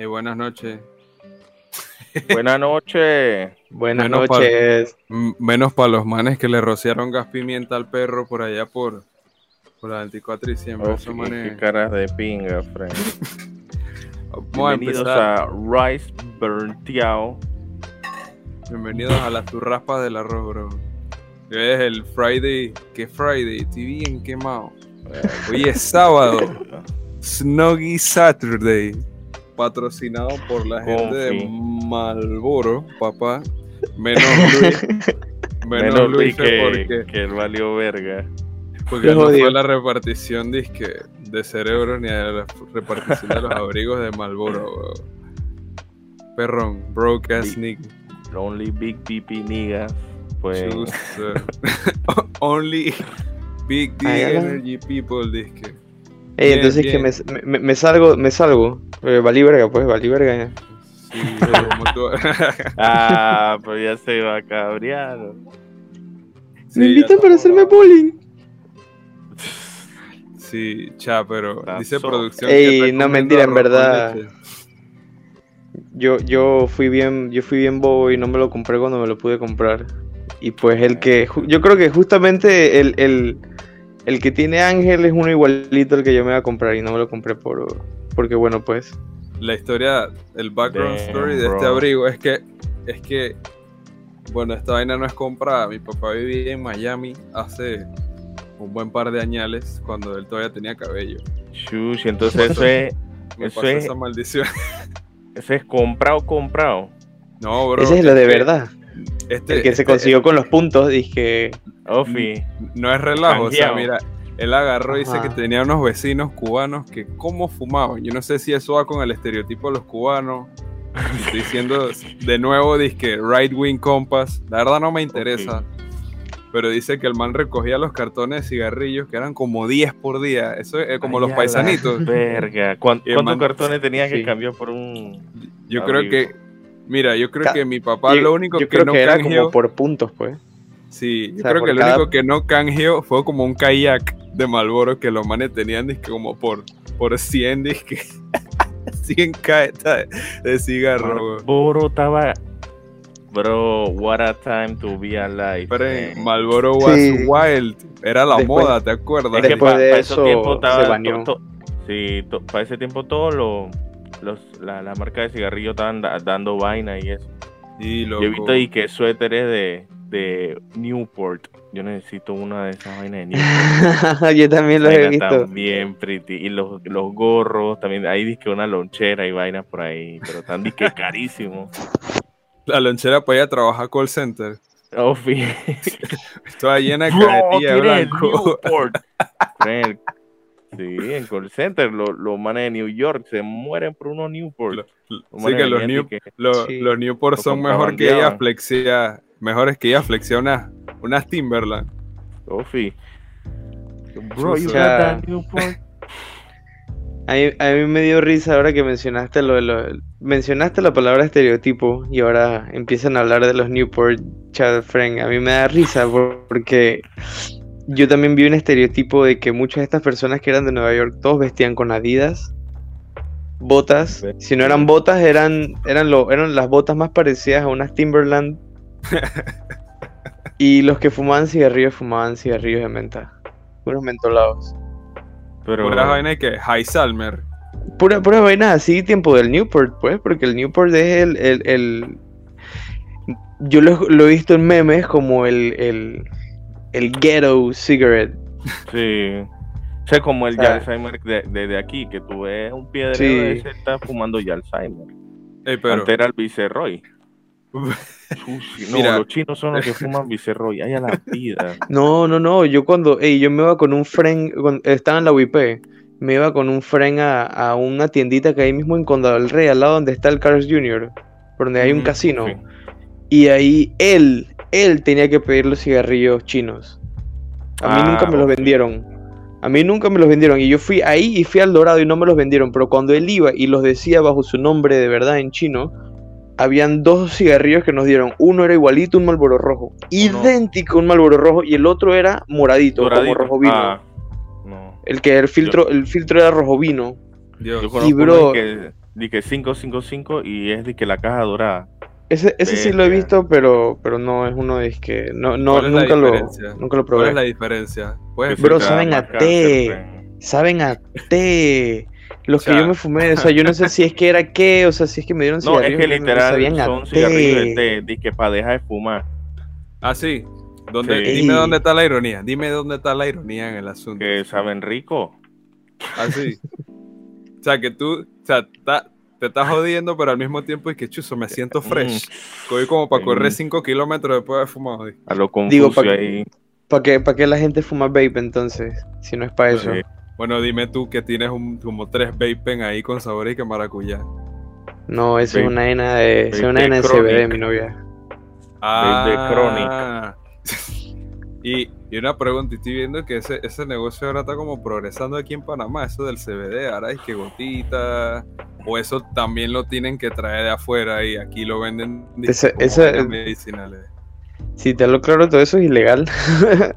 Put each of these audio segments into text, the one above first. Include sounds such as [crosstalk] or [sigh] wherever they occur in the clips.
Eh, buenas noches. Buenas noches. [laughs] Buenas Menos noches. Menos para los manes que le rociaron gas pimienta al perro por allá por, por la 24 de diciembre. Oh, Esos qué- manes- qué caras de pinga, friend. [laughs] Vamos a Bienvenidos empezar. a Rice Berntiao. Bienvenidos a las turraspas del arroz, bro. Hoy es el Friday. ¿Qué Friday? Estoy bien quemado. Hoy es sábado. [laughs] Snuggy Saturday. Patrocinado por la gente de. Malboro, papá. Menos [laughs] Luis. Menos, Menos Luis Luis que, porque, que él valió verga. porque no fue la repartición disque, de cerebro ni a la repartición de los [laughs] abrigos de Malboro. Perrón, broke ass nigga. Only Big Pipi Nigga. Pues. [laughs] Uh, only big D energy people disque. Ey, entonces bien. que me, me, me salgo, me salgo. Eh, valí verga, pues, valí verga. Sí, como tú. [laughs] Ah, pues ya se va a cabrear. Sí, me invitan para hacerme bullying. [laughs] Sí, cha, pero dice producción. Ey, que no, mentira, en verdad. Yo, yo fui bien, yo fui bien bobo y no me lo compré cuando me lo pude comprar. Y pues el que, ju- yo creo que justamente el, el, el que tiene Ángel es uno igualito al que yo me iba a comprar y no me lo compré por, porque bueno, pues. La historia, el background Damn, story de este abrigo es que, es que, bueno, esta vaina no es comprada. Mi papá vivía en Miami hace un buen par de añales cuando él todavía tenía cabello. Shush, entonces eso es, [laughs] Me Eso pasó es- esa maldición. [laughs] eso es comprado, comprado. No, bro. Ese es lo de que verdad. Este, El que se este- consiguió con los puntos, dije, Ofi. No es relajo, o sea, mira, él agarró y dice que tenía unos vecinos cubanos que cómo fumaban. Yo no sé si eso va con el estereotipo de los cubanos. Estoy diciendo de nuevo, disque right wing compass. La verdad no me interesa. Pero dice que el man recogía los cartones de cigarrillos que eran como 10 por día. Eso es eh, como Ay, los paisanitos. Verga. ¿Cuán- Y el ¿Cuántos man- cartones tenías que Sí. cambiar por un.? Yo creo que, mira, yo creo Ca- que mi papá yo, lo único yo que creo no que era canjeó. como por puntos, pues. Sí, yo O sea, creo que lo cada- único que no canjeó fue como un kayak de Malboro que los manes tenían disque como por, por 100 disque 100 caetas de cigarro. weón. Boro estaba. Bro, what a time to be alive. Pero. Malboro was Sí. wild. Era la Después- moda, ¿te acuerdas? Es que Después pa- de pa eso ese tiempo se estaba to- to- sí, to- para ese tiempo todos los, los la, la marca de cigarrillos estaban da- dando vaina y eso. Sí, Yo he visto ahí que suéteres de, de Newport. Yo necesito una de esas vainas de Newport. [laughs] yo también los he visto. también pretty. Y los, los gorros también. Hay disque una lonchera y vainas por ahí. Pero están disque [laughs] carísimos. La lonchera para ir a trabajar call center. Oh, Toda llena de el blanco. Newport. [laughs] Sí, en call center, los los manes de New York se mueren por unos Newport. Lo- Los Sí, que los, New, los, Sí. los Newport Lo son mejor que ella flexia, mejores que ella flexia unas unas Timberland. Oh, fi. Bro, you got that [laughs] Newport? A mí, a mí me dio risa ahora que mencionaste lo, de lo- mencionaste la palabra estereotipo y ahora empiezan a hablar de los Newport Child Friend. A mí me da risa por- porque yo también vi un estereotipo de que muchas de estas personas que eran de Nueva York todos vestían con Adidas, botas. Si no eran botas, eran, eran, lo, eran las botas más parecidas a unas Timberland. [laughs] y los que fumaban cigarrillos fumaban cigarrillos de menta. Unos mentolados. Pero, Puras vainas que High Salmer. Pura, pura vaina así, tiempo del Newport, pues, porque el Newport es el. el, el- Yo lo, lo he visto en memes como el, el, el ghetto cigarette. sí. O sea, como el O sea, Alzheimer de, de, de aquí, que tú ves un piedrero Sí. de ese está fumando ya Alzheimer. Ey, pero Antes era el Viceroy. [laughs] Sushi, no, Mira. los chinos son los que fuman Viceroy. Ay, a la vida. [laughs] No, no, no, yo cuando. Ey, yo me iba con un friend. cuando estaba en la UIP. Me iba con un friend a, a una tiendita que hay mismo en Condado del Rey, al lado donde está el Carl's Jr., por donde hay un casino. sí. Y ahí él, él tenía que pedir los cigarrillos chinos. A mí Ah, nunca me los ok. vendieron. A mí nunca me los vendieron. Y yo fui ahí y fui al Dorado y no me los vendieron. Pero cuando él iba y los decía bajo su nombre de verdad en chino, habían dos cigarrillos que nos dieron. Uno era igualito, un Malboro rojo. Idéntico a un Malboro rojo. Y el otro era moradito, Doradito. como rojo vino. Ah, no. El que el filtro, el filtro era rojo vino. Dios. Yo conozco bro- que que 555 y es de que la caja dorada. Ese, ese sí lo he visto, pero, pero no es uno de que no, no ¿Cuál es la nunca lo, nunca lo ¿Cuál es probé. la diferencia? Bro, saben a té. Saben a té. Los O sea- que yo me fumé, o sea, yo no sé si es que era qué, o sea, si es que me dieron No, es cigarrillos, que literal sabían a son cigarrillos de té. que para dejar de fumar. Ah, sí. ¿Dónde, Sí. Dime dónde está la ironía. Dime dónde está la ironía en el asunto. Que saben rico. Así. o sea, que tú, o sea, ta- te estás jodiendo, pero al mismo tiempo es que chuzo, me siento fresh. Voy como para correr Mm. 5 kilómetros después de haber fumado. A lo Digo, confuso pa- ahí. ¿Para qué, pa' qué la gente fuma vape entonces? Si no es para eso. Sí. Bueno, dime tú que tienes un, como tres vapen ahí con sabores y que maracuyá. No, eso es una vaina de, es una de. CBD, mi novia. Ah. [laughs] y, y una pregunta, y estoy viendo que ese, ese negocio ahora está como progresando aquí en Panamá, eso del CBD, ahora es que gotita, o eso también lo tienen que traer de afuera y aquí lo venden Ese- medicinales. Si te lo claro, todo eso es ilegal. [laughs]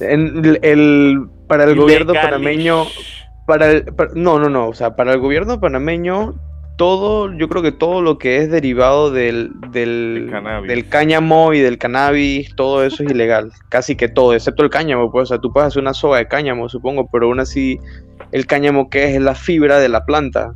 En el, el- para el gobierno panameño, para el, para- no, no, no, o sea, para el gobierno panameño, todo, yo creo que todo lo que es derivado del, del, del cáñamo y del cannabis, todo eso es ilegal, casi que todo, excepto el cáñamo, pues, o sea, tú puedes hacer una soga de cáñamo, supongo, pero aún así, el cáñamo que es, es la fibra de la planta,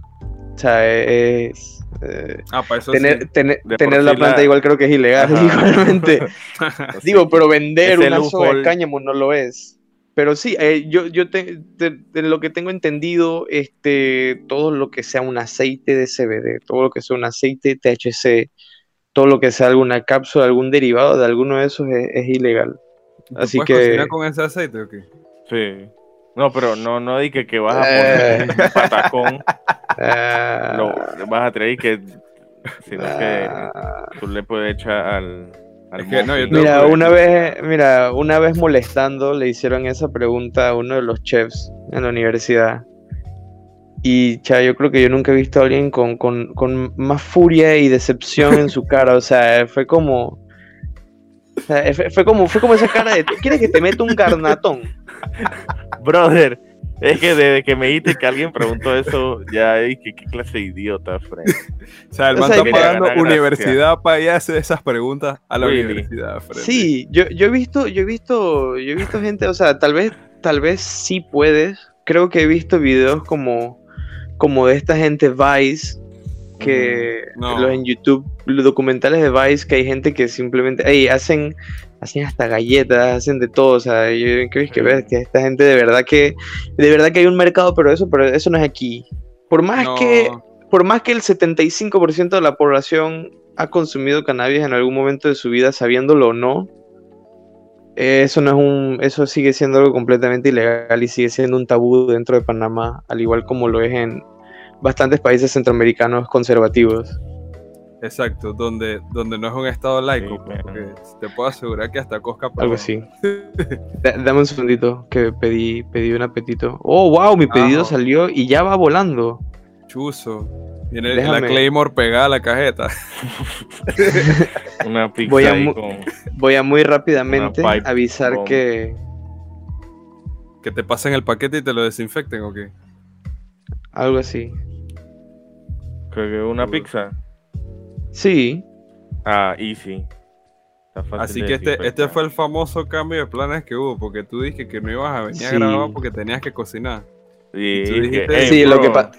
o sea, es... eh, Ah, para eso tener, sí. tener, la planta la- igual creo que es ilegal, Ajá. [laughs] igualmente. [laughs] Digo, pero vender una soga de cáñamo no lo es. Pero sí, eh, yo, yo te- te- de lo que tengo entendido, este, todo lo que sea un aceite de CBD, todo lo que sea un aceite THC, todo lo que sea alguna cápsula, algún derivado de alguno de esos es, es ilegal. ¿Tú así puedes que- cocinar con ese aceite o qué? Sí. No, pero no, no di que, que vas a Eh. poner un patacón, [laughs] lo vas a traer que, sino que ah. tú le puedes echar al Es que no, yo Mira, una vez, mira, una vez molestando le hicieron esa pregunta a uno de los chefs en la universidad. Y cha, yo creo que yo nunca he visto a alguien con, con, con más furia y decepción en su [laughs] cara. O sea, fue como. o sea, fue, fue como, fue como esa cara de, ¿tú quieres que te meta un garnatón? Brother, es que desde que me dijiste que alguien preguntó eso, ya dije, qué clase de idiota, Fred. O sea, el O man sea, está pagando universidad para ir a hacer esas preguntas a la Really? universidad. Freddy. Sí, yo, yo he visto, yo he visto, yo he visto gente, o sea, tal vez, tal vez sí puedes. Creo que he visto videos como, como de esta gente Vice, que No. los en YouTube, los documentales de Vice, que hay gente que simplemente, ey, hacen, hacen hasta galletas, hacen de todo, o sea, yo creo que ves que esta gente de verdad que, de verdad que hay un mercado, pero eso, pero eso no es aquí. Por más No, que, por más que el 75% de la población ha consumido cannabis en algún momento de su vida, sabiéndolo o no, eso no es un, eso sigue siendo algo completamente ilegal y sigue siendo un tabú dentro de Panamá, al igual como lo es en bastantes países centroamericanos conservativos. Exacto, donde, donde no es un estado laico, Sí, pero- porque te puedo asegurar que hasta Cosca Algo probó. así. [laughs] Da- dame un segundito que pedí, pedí un apetito. Oh, wow, mi pedido salió y ya va volando. Chuzo. Tiene Déjame. la Claymore pegada a la cajeta. [laughs] Una pizza Voy a mu- con... Voy a muy rápidamente avisar que Que te pasen el paquete y te lo desinfecten o qué. algo así. Creo que una pizza. Sí, Ah, easy. Así que este, este fue el famoso cambio de planes que hubo, porque tú dijiste que no ibas a venir a grabar porque tenías que cocinar. Sí, tú que, dijiste- hey, sí, lo que, bro, pa-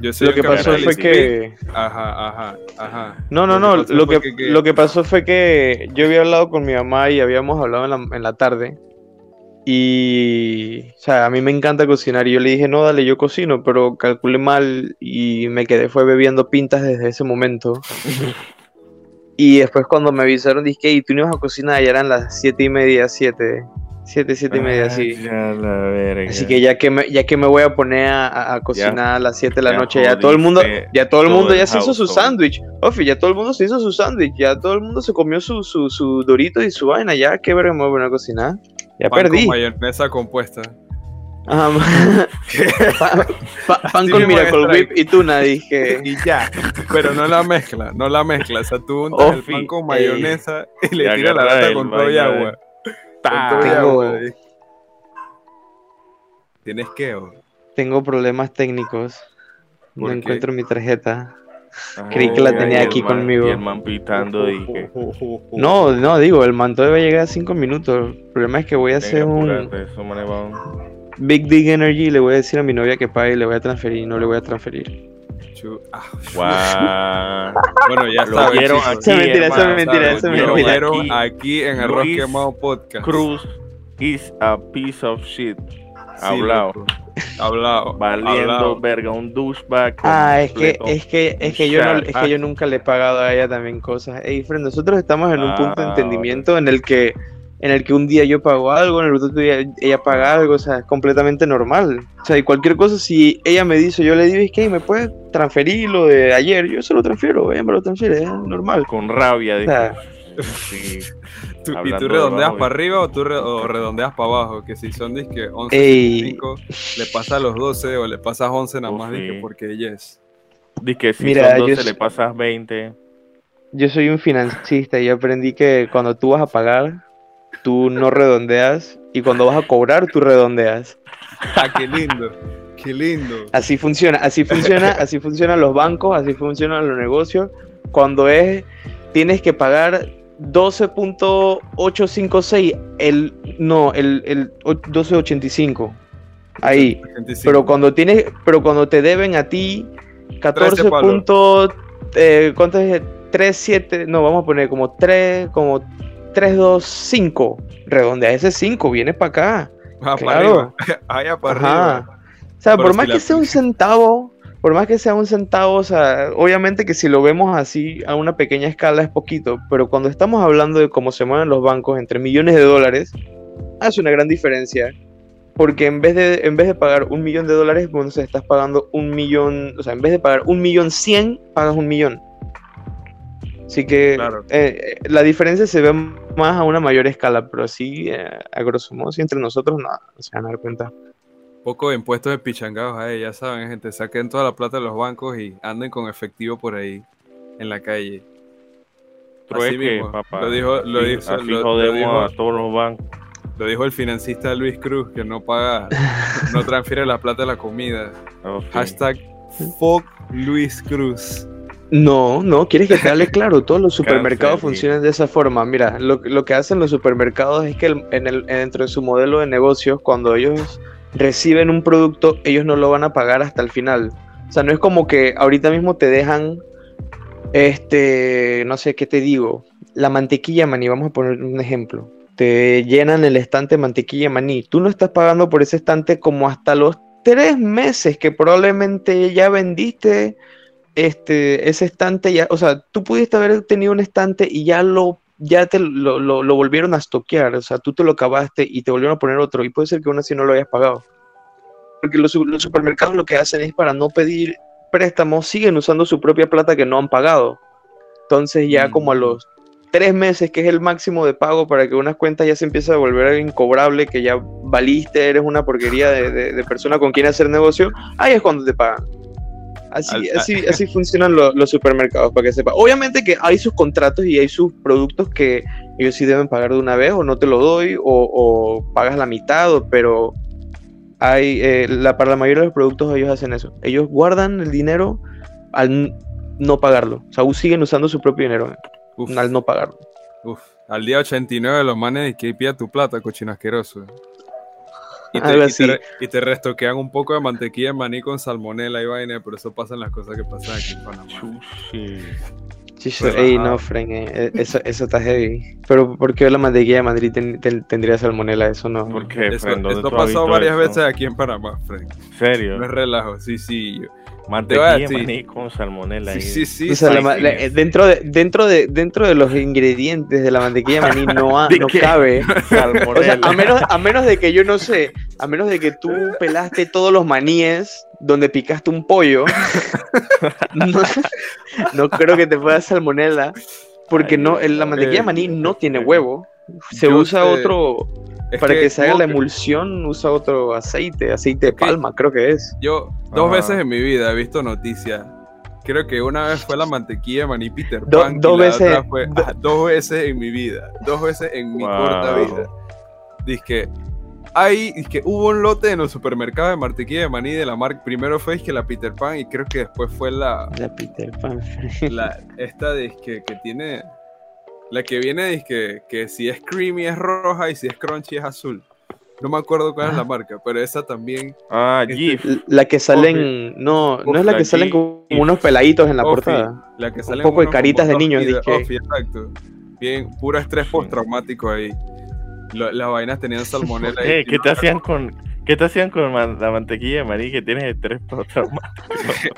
Yo soy lo que pasó fue que... Ajá, ajá, ajá. No, no, no, lo fue que, lo que pasó fue que yo había hablado con mi mamá y habíamos hablado en la, en la tarde. Y, o sea, a mí me encanta cocinar y yo le dije, no, dale, yo cocino, pero calculé mal y me quedé, fue bebiendo pintas desde ese momento. [laughs] y después cuando me avisaron, dije, y tú no ibas a cocinar, ya eran las siete y media, siete, siete, siete y media, Ah, sí. ya la verga. Así que ya que me, ya que me voy a poner a, cocinar a las 7 de la noche, ya todo el mundo, ya todo el mundo ya se hizo su sándwich. Ofi, ya todo el mundo se hizo su sándwich, ya todo el mundo se comió su, su, su dorito y su vaina, ya qué verga me voy a poner a cocinar. Ya Pan perdí. con mayonesa compuesta. [laughs] Pa- pan Sí con Miracle. Whip y tuna, dije. Y ya. Pero no la mezcla, no la mezcla. O sea, tú untas el pan con ey. mayonesa y le tiras la lata con todo y agua. Ta. Tengo- agua. ¿Tienes que? o? Tengo problemas técnicos. No encuentro mi tarjeta. Creí que la tenía el aquí man- conmigo. Y el man pitando y que. No, no, digo, el manto debe llegar a 5 minutos. El problema es que voy a hacer Venga, un Big Dig Energy y le voy a decir a mi novia que pague y le voy a transferir y no le voy a transferir. Ah, Guau. [laughs] bueno, ya Lo vieron aquí, Eso es mentira, hermano, mentira, es Lo Lo mentira. vieron aquí. aquí en Arroz Luis Quemado Podcast. Cruz is a piece of shit. Sí, Hablado. loco. Hablado. Valiendo hablado. verga, un douchebag. Ah, es que, es que, es que yo no, es que yo nunca le he pagado a ella también cosas. Ey, Fred, nosotros estamos en un punto de Ah, entendimiento en el que, en el que un día yo pago algo, en el otro día ella paga algo, o sea, es completamente normal. O sea, y cualquier cosa, si ella me dice, yo le digo, es que me puedes transferir lo de ayer, yo se lo transfiero, ella me lo transfiere, es normal. Con rabia. O sea, Sí. Tú- ¿Y tú de redondeas para arriba o tú re- o redondeas para abajo? Que si son disque 11, Ey. 5, le pasas los 12 o le pasas 11 nada Oh, más sí. disque porque yes. Dice que si Mira, son yo 12 s- le pasas 20. Yo soy un financista y aprendí que cuando tú vas a pagar, tú no redondeas y cuando vas a cobrar, tú redondeas. Ah, qué lindo. Qué lindo. Así funciona, así funciona, así funcionan los bancos, así funcionan los negocios. Cuando es, tienes que pagar 12.856, el, no, el, el o- 1285. Ahí. 25. Pero cuando tienes, pero cuando te deben a ti 14 13 palos. punto, eh, ¿cuánto es? 37, no, vamos a poner como 3, como 325. Redondea ese 5, viene para acá. Ah, para claro. arriba. [laughs] Allá para Ajá. arriba. O sea, Pero por si más la que sea un centavo, por más que sea un centavo, o sea, obviamente que si lo vemos así a una pequeña escala es poquito, pero cuando estamos hablando de cómo se mueven los bancos entre millones de dólares, hace una gran diferencia. Porque en vez de, en vez de pagar un millón de dólares, bueno, se estás pagando un millón, o sea, en vez de pagar un millón cien, pagas un millón. Así que Claro. eh, eh, la diferencia se ve más a una mayor escala, pero así, eh, a grosso modo, si entre nosotros no, no se van a dar cuenta. Poco de impuestos de pichangados ahí, ya saben, gente. Saquen toda la plata de los bancos y anden con efectivo por ahí en la calle. Así Trueque, mismo. papá. Lo dijo, lo así lo- dijo- a todos los bancos. lo dijo el financista Luis Cruz, que no paga, no transfiere la plata de la comida. Ok. Hashtag fuck Luis Cruz. No, no, quieres que te hable claro. [laughs] Todos los supermercados funcionan de esa forma. Mira, lo, lo que hacen los supermercados es que el- en el, dentro de su modelo de negocios, cuando ellos reciben un producto, ellos no lo van a pagar hasta el final. O sea, no es como que ahorita mismo te dejan, este, no sé qué te digo, la mantequilla maní, vamos a poner un ejemplo. Te llenan el estante de mantequilla maní. Tú no estás pagando por ese estante como hasta los tres meses que probablemente ya vendiste este, ese estante ya, o sea, tú pudiste haber tenido un estante y ya lo, ya te lo, lo- lo volvieron a estoquear, o sea, tú te lo acabaste y te volvieron a poner otro, y puede ser que aún así no lo hayas pagado. Porque los, los supermercados lo que hacen es para no pedir préstamos, siguen usando su propia plata que no han pagado. Entonces ya Mm. como a los tres meses, que es el máximo de pago para que unas cuentas ya se empiece a volver incobrable, que ya valiste, eres una porquería de, de- de persona con quien hacer negocio, ahí es cuando te pagan. Así, Al- así, así funcionan lo- los supermercados, para que sepa. Obviamente que hay sus contratos y hay sus productos que ellos sí deben pagar de una vez, o no te lo doy, o, o pagas la mitad, o- pero hay, eh, la, para la mayoría de los productos ellos hacen eso. Ellos guardan el dinero al no pagarlo. O sea, siguen usando su propio dinero Uf, al no pagarlo. uf. Al día 89 los manes que pida tu plata, cochino asqueroso. [laughs] Y te, y te así. re- y te restoquean un poco de mantequilla de maní con salmonela y vaina, pero eso pasan las cosas que pasan aquí en Panamá. Chuchi. Chicho, ey, no, Frank, eh, eh, eso, eso está heavy. Pero ¿por qué la mantequilla de Madrid ten- ten- tendría salmonela? Eso no. ¿Por qué, Eso, esto pasó visto varias eso? veces aquí en Panamá, Frank. ¿En serio? No es relajo, sí, sí. yo- Voy a maní con salmonela. Sí, sí, sí. O sea, la sí, ma- sí. la- eh, dentro, de, dentro, de, dentro de los ingredientes de la mantequilla maní no, ha- [laughs] ¿De no qué? cabe. [laughs] [laughs] O Salmonela. sea, a menos, a menos de que yo no sé, a menos de que tú pelaste todos los maníes donde picaste un pollo, no, no creo que te pueda salmonela, porque Ay, no, la mantequilla Eh, maní no tiene huevo. Se usa sé- otro, Es para que, se haga la emulsión, usa otro aceite, aceite de palma, creo que es. Yo dos Ajá. veces en mi vida he visto noticias. Creo que una vez fue la mantequilla de maní Peter Do- Pan. y dos la veces- otra fue- do- dos veces en mi vida. Dos veces en mi Wow. corta vida. Dice que hay, es que hubo un lote en los supermercados de mantequilla de maní de la marca. Primero fue es que la Peter Pan y creo que después fue la, La Peter Pan. la esta de que, que tiene. La que viene es que, que si es creamy es roja y si es crunchy es azul. No me acuerdo cuál es la Ah. marca, pero esa también. Ah, Este- GIF. La que salen. No, no es la que salen como unos peladitos en la portada. La que Un salen poco de caritas de niños, dizque. Toffee, exacto. Bien, puro estrés postraumático ahí. Las vainas tenían salmonela. ¿Qué, y- ¿Qué te hacían con, qué te hacían con la mantequilla de maní que tienes estrés postraumático? [laughs]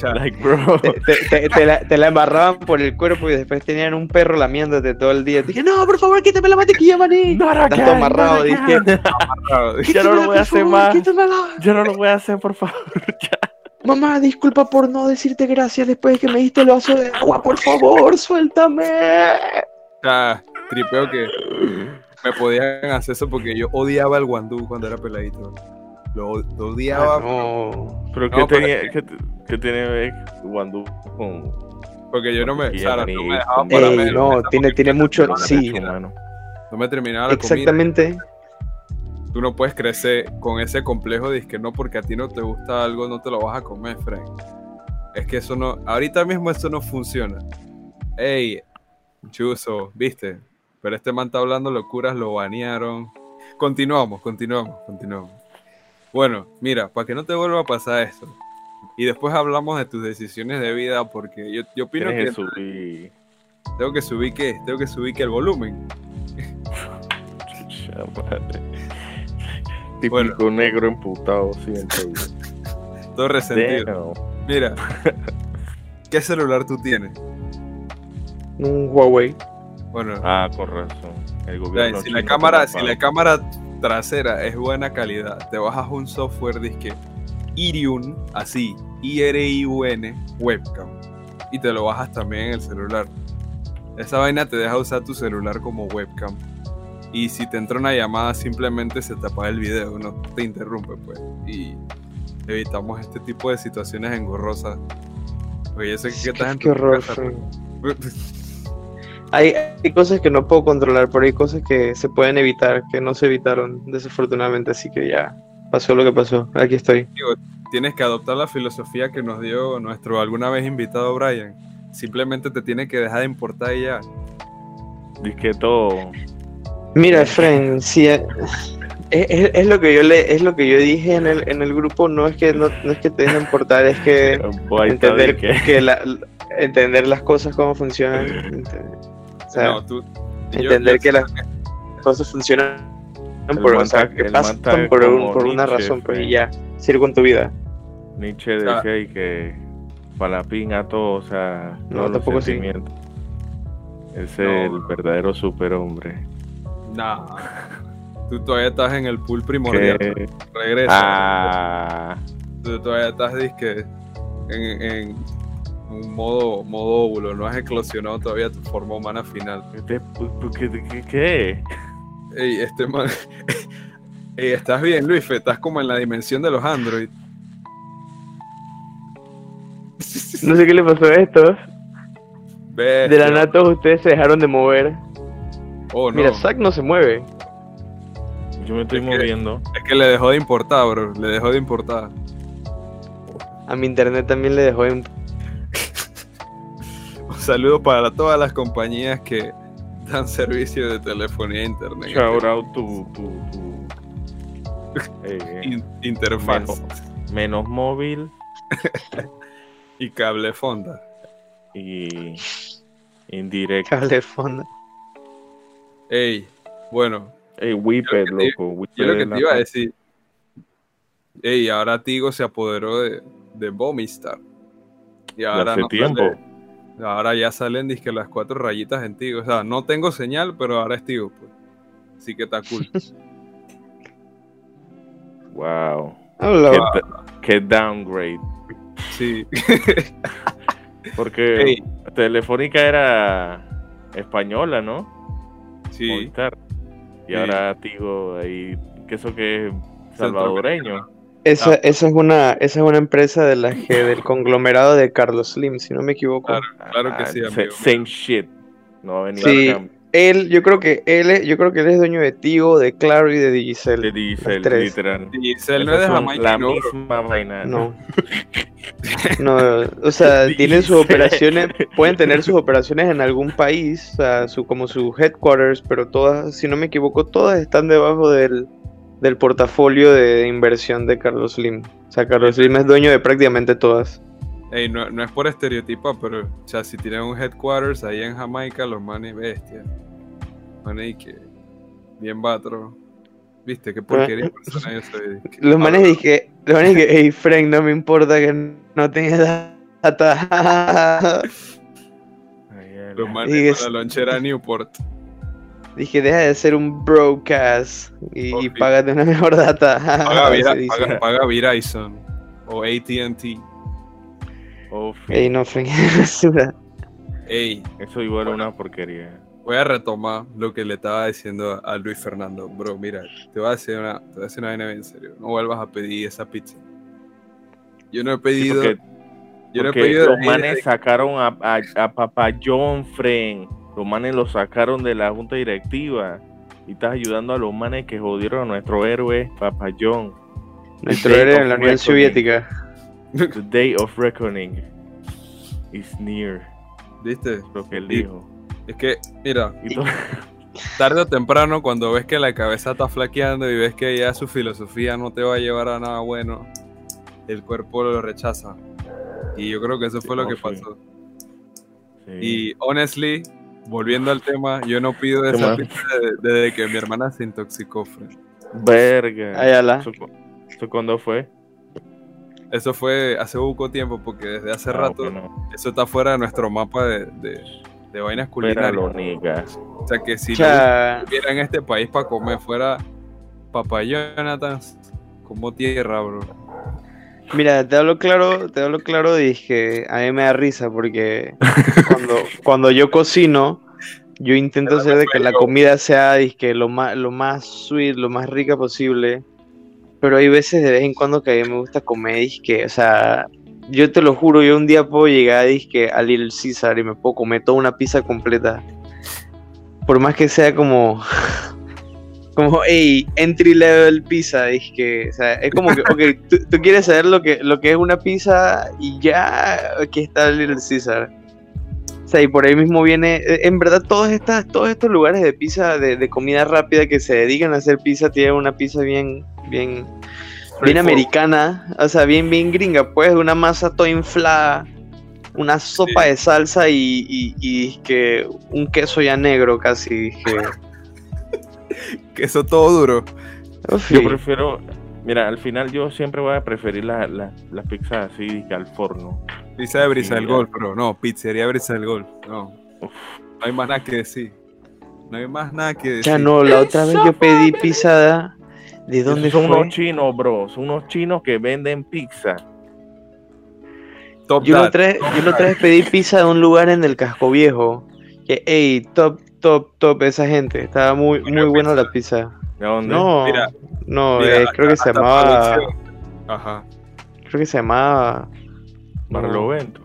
Ya, like, bro. Te, te- te- te la, te la embarraban por el cuerpo y después tenían un perro lamiéndote todo el día. Te dije, no, por favor, quítame la mantequilla, maní. [laughs] No, no, Estás amarrado, no, dije. claro, Ya no lo voy a hacer más. Quítamela. Yo no lo voy a hacer, por favor. [laughs] ya. Mamá, disculpa por no decirte gracias después de que me diste el vaso de agua. Por favor, suéltame. ya, tripeo que me podían hacer eso porque yo odiaba el guandú cuando era peladito. Lo, lo odiaba Ah, no. Pero No, ¿qué, tenía, es qué, qué tiene que ver Guandú con porque yo no me. Sara, no me dejaban con para Ey, no, tiene, tiene mucho. Sí, humano? No me terminaba la comida. exactamente. Tú no puedes crecer con ese complejo de que no, porque a ti no te gusta algo, no te lo vas a comer, Frank. Es que eso no. Ahorita mismo eso no funciona. Ey, Chuso, ¿viste? Pero este man está hablando locuras, lo banearon. Continuamos, continuamos, continuamos. Bueno, mira, para que no te vuelva a pasar esto. Y después hablamos de tus decisiones de vida, porque yo, yo opino que que subir. tengo que subir que tengo que subir que el volumen. Típico negro emputado siempre. Todo resentido. Damn. Mira, ¿qué celular tú tienes? Un Huawei. Bueno, Ah, con razón. El o sea, gobierno si la cámara, si la cámara trasera es buena calidad, te bajas un software disque Iriun, así, I-R-I-U-N, webcam, y te lo bajas también en el celular. Esa vaina te deja usar tu celular como webcam. Y si te entra una llamada, simplemente se te apaga el video, no te interrumpe, pues. Y evitamos este tipo de situaciones engorrosas. Yo sé que Qué, estás en qué tu horror. casa, Frank. [laughs] Hay, hay cosas que no puedo controlar, pero hay cosas que se pueden evitar, que no se evitaron, desafortunadamente. Así que ya pasó lo que pasó. Aquí estoy. tienes que adoptar la filosofía que nos dio nuestro alguna vez invitado Brian. Simplemente te tiene que dejar de importar y ya. Dice que todo. Mira, Fren, si es, es- es lo que yo le, es lo que yo dije en el, en el grupo, no es que no, no es que te dejen importar, es que entender que- que la- entender las cosas cómo funcionan, ent- [laughs] o sea, no, tú, yo- entender yo que las cosas funcionan por, o sea, que pasan un- por una Nietzsche, razón, pues, Fren. y ya, sigue con tu vida. Nietzsche sea, decía y que para la pinga todo, o sea, No, los tampoco No. es el verdadero superhombre. Nah. Tú todavía estás en el pool primordial. Regresa. Ah, Tú todavía estás disque en, en un modo, modo óvulo. No has eclosionado todavía tu forma humana final. ¿qué, qué, qué? Ey, este man. [laughs] Ey, estás bien, Luis. Estás como en la dimensión de los Android. No sé qué le pasó a estos. De la nada todos ustedes se dejaron de mover. Oh, no. Mira, Zack no se mueve. Yo me estoy Es que- moviendo. Es que le dejó de importar, bro. Le dejó de importar. A mi internet también le dejó de Un saludo para todas las compañías que dan servicio de telefonía e internet. Shout out tu, tu, tu eh, In- interfaz menos, menos móvil [laughs] y cable fonda. y indirecto. cable de fondo. Ey, bueno, Ey, Whippet, Yo lo que te- loco. Whippet yo lo que te iba a decir. Ey, ahora Tigo se apoderó de, de Bomistar. Y de ahora hace no tiempo. sale- ahora ya salen disque las cuatro rayitas en Tigo. O sea, no tengo señal, pero ahora es Tigo, pues. Así que está cool. [laughs] Wow. Qué, downgrade. Sí. [laughs] Porque. Telefónica era española, ¿no? sí. Movistar. Y Sí. ahora Tigo ahí, que eso que es salvadoreño. Esa, Ah. esa es una, esa es una empresa de la que, del conglomerado de Carlos Slim, si no me equivoco. Claro. Claro que sí, sa- amigo. Same shit. No va a venir Sí. a él, yo creo que él, es- yo creo que él es dueño de Tigo, de Claro y de Digicel. De Diesel, tres. literal. Él no es de Jamaica, la no, misma vaina. No. No, [laughs] o sea, [laughs] tienen sus Digicel. operaciones, pueden tener sus operaciones en algún país, o sea, su, como su headquarters, pero todas, si no me equivoco, todas están debajo del, del portafolio de inversión de Carlos Slim. O sea, Carlos Slim es dueño de prácticamente todas. Ey, no, no es por estereotipo, pero, o sea, si tienen un headquarters ahí en Jamaica, los manes bestia. Manes que. Bien batro. ¿Viste? Qué porquería de persona yo soy. Los manes Ah, dije, los manes dije, hey Frank, no me importa que no tengas data. Los manes Y la lonchera Newport. Dije, deja de ser un broadcast y, y Ok. págate una [laughs] mejor data. Paga, [laughs] Vira- dice. paga, paga Verizon. O ATT. Oh, Ey, no, Frank. [laughs] Ey, Eso igual es una porquería. voy a retomar lo que le estaba diciendo a Luis Fernando. Bro, mira, te voy a decir una, te voy a decir una vaina bien serio. No vuelvas a pedir esa pizza. Yo no he Sí, pedido. porque yo no he pedido. los de- manes sacaron a, a, a Papa John, Fren. Los manes lo sacaron de la junta directiva. Y estás ayudando a los manes que jodieron a nuestro héroe, Papa John. Nuestro héroe en la Unión. Soviética. The day of reckoning is near. ¿Viste? Lo que él Y- dijo. Es que, mira, Y [laughs] tarde o temprano, cuando ves que la cabeza está flaqueando y ves que ya su filosofía no te va a llevar a nada bueno, el cuerpo lo rechaza. Y yo creo que eso fue lo que sí. pasó. sí. Y honestly, volviendo al tema, yo no pido esa pizza de- desde que mi hermana se intoxicó, Fred. Verga. Ayala. ¿Eso, eso cuándo fue? Eso fue hace poco tiempo, porque desde hace Ah, rato bueno. eso está fuera de nuestro mapa de, de, de vainas culinarias. niggas. O sea que si en este país para comer fuera Papá Jonathan, como tierra, bro. Mira, te hablo claro, te hablo claro, dije, a mí me da risa porque cuando, cuando yo cocino, yo intento hacer de que la comida sea dizque, lo más, lo más sweet, lo más rica posible. Pero hay veces de vez en cuando que a mí me gusta comer, dizque, o sea, yo te lo juro, yo un día puedo llegar dizque, a Little Caesar y me puedo comer toda una pizza completa. Por más que sea como, como, hey, entry level pizza, dizque, o sea, es como que, ok, tú, tú quieres saber lo que, lo que es una pizza y ya, aquí está Little Caesar. O sea, y por ahí mismo viene, eh, en verdad todos, estas, todos estos lugares de pizza, de, de comida rápida que se dedican a hacer pizza, tienen una pizza bien, bien, bien americana, o sea, bien, bien gringa, pues, una masa toda inflada, una sopa Sí. de salsa y, y, y que un queso ya negro casi, dije. [laughs] Queso todo duro. Yo prefiero. Mira, al final yo siempre voy a preferir la- la- las pizzas así que al forno. Pizza de Brisa del. Golf, bro. No, pizzería Brisa del Golf. No. Uf. No hay más nada que decir. No hay más nada que decir. ya no, la otra vez yo pedí pizza, ¿de dónde son fue? unos chinos, bro. Son unos chinos que venden pizza. Top Yo la Dad. otra, vez- yo la otra vez pedí pizza de un lugar en el casco viejo. Que, ey, top, top, top, esa gente. Estaba muy, muy Buena pizza. la pizza. ¿De dónde? No, Mira, no, Mira, eh, creo que se llamaba. producción. Ajá. Creo que se llamaba. Barlovento.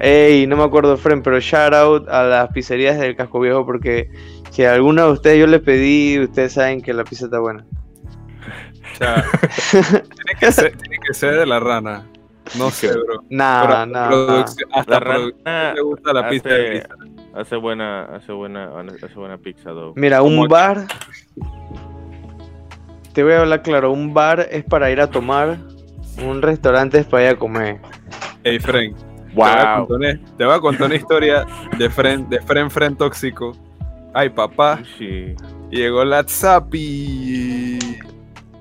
Ey, no me acuerdo, friend, pero shout out a las pizzerías del casco viejo porque si a alguna de ustedes yo les pedí, ustedes saben que la pizza está buena. [laughs] O sea, tiene, que ser, tiene que ser de la rana. No sé, bro. Nah, nah, nah. Hasta La rana le gusta la pizza de Brisa. Hace buena, hace buena, hace buena pizza, dog. Mira, un bar. Te voy a hablar claro, un bar es para ir a tomar, un restaurante es para ir a comer. Ey, Fren. Te voy, a Wow. contar una, te voy a contar una historia de Fren, de Fren Fren tóxico. Ay, papá. Sí. Llegó la Zapi.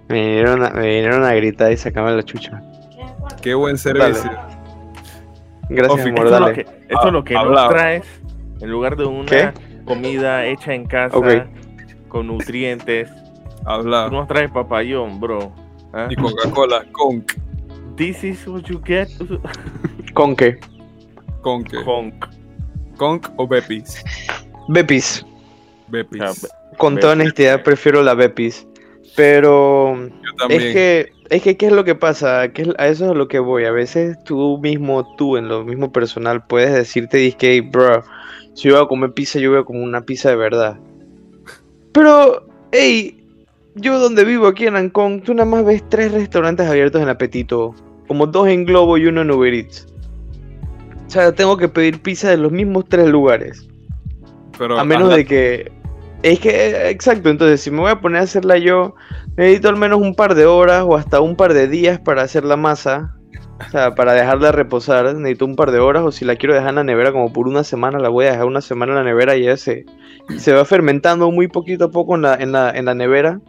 Me vinieron a, me vinieron a gritar y sacarme la chucha. Qué buen servicio. Gracias, Ofi, amor, Esto es que, esto es lo que Hablado. nos traes en lugar de una ¿Qué? comida hecha en casa con nutrientes. Habla. Tú nos traes papayón, bro. ¿Ah? Y Coca-Cola, conk. This is what you get. ¿Con qué? Conk. Conk. Conk o Bepis. Bepis. Bepis. O sea, Con toda honestidad prefiero la Bepis. Pero Yo también. es que, es que, ¿qué es lo que pasa? Que es- a eso es a lo que voy. A veces tú mismo, tú en lo mismo personal, puedes decirte, disque, bro, si yo voy a comer pizza, yo voy a comer una pizza de verdad. Pero, hey, yo donde vivo aquí en Ancón, tú nada más ves tres restaurantes abiertos en Apetito, como dos en Globo y uno en Uber Eats. O sea, tengo que pedir pizza de los mismos tres lugares. Pero A menos de que. Es que, exacto, entonces si me voy a poner a hacerla yo, necesito al menos un par de horas o hasta un par de días para hacer la masa. O sea, para dejarla reposar, necesito un par de horas. O si la quiero dejar en la nevera como por una semana, la voy a dejar una semana en la nevera y ya se, se va fermentando muy poquito a poco en la, en la, en la nevera.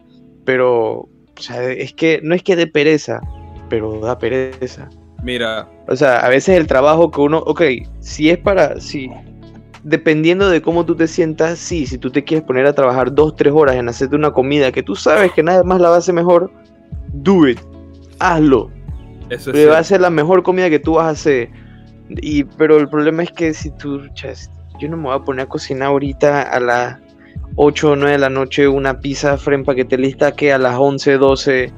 Pero, o sea, es que no es que dé pereza, pero da pereza. Mira, O sea, a veces el trabajo que uno, ok, si es para, si, dependiendo de cómo tú te sientas, sí, si tú te quieres poner a trabajar dos, tres horas en hacerte una comida que tú sabes que nada más la va a hacer mejor, do it, hazlo, eso es va a ser la mejor comida que tú vas a hacer. Y, pero el problema es que si tú, chas, yo no me voy a poner a cocinar ahorita a las 8 o 9 de la noche una pizza frente para que te lista que a las 11, 12.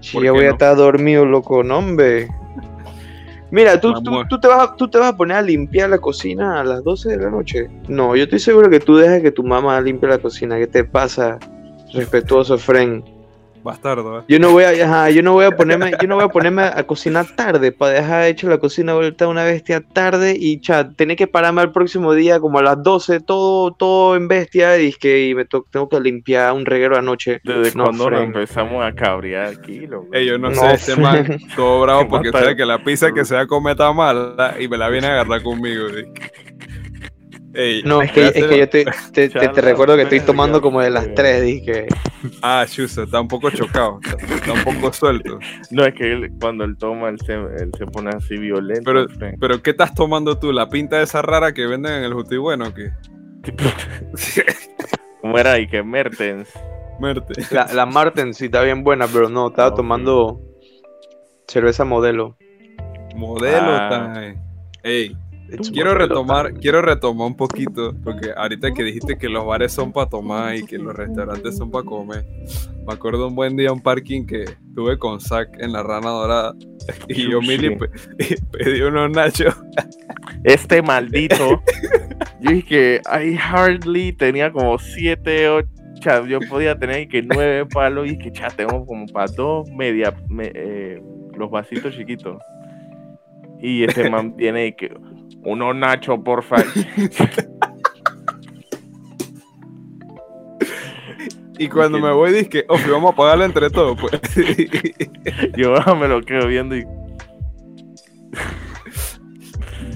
Si ¿Por ya qué voy a no? estar dormido, loco, no, hombre. Mira, ¿tú, tú, tú te vas a, tú te vas a poner a limpiar la cocina a las 12 de la noche. No, yo estoy seguro que tú dejas que tu mamá limpie la cocina. ¿Qué te pasa? Respetuoso, friend. Bastardo, ¿eh? Yo no voy a, ajá, yo no voy a ponerme, yo no voy a ponerme a cocinar tarde para dejar hecho la cocina vuelta una bestia tarde y chat, tener que pararme al próximo día como a las 12, todo, todo en bestia y es que y me to- tengo que limpiar un reguero anoche. Desde No, cuando nos empezamos a cabrear aquí, loco. Ey, yo no, No, sé, este man todo bravo [laughs] porque sabe que la pizza que se va a comer está mala y me la viene a agarrar conmigo. ¿sí? Ey, No, es que, es que yo [laughs] te, te, te- recuerdo que estoy tomando como de las friend. 3, dije. Ah, chuzo, está un poco chocado, está, está un poco suelto. No, es que él, cuando él toma, él se, él se pone así violento. Pero, pero ¿qué estás tomando tú? ¿La pinta esa rara que venden en el Juti Bueno o qué? [laughs] ¿Cómo era? Y que Mertens. Merte. La, la Marten sí está bien buena, pero no, estaba tomando cerveza modelo. Modelo Ah. time. Ey, It's quiero retomar, quiero retomar un poquito, porque ahorita que dijiste que los bares son para tomar y que los restaurantes son para comer, me acuerdo un buen día un parking que tuve con Zach en la Rana Dorada y yo. Mili pe- [laughs] y pedí unos nachos. Este maldito. yo dije que I hardly tenía como 7, 8. Yo podía tener que 9 palos y que ya tengo como para dos media. me- eh, los vasitos chiquitos. Y este man tiene que. Uno nacho, porfa. Y cuando me voy dije, Ofi, vamos a pagarlo entre todos, pues. [laughs] Yo me lo quedo viendo y.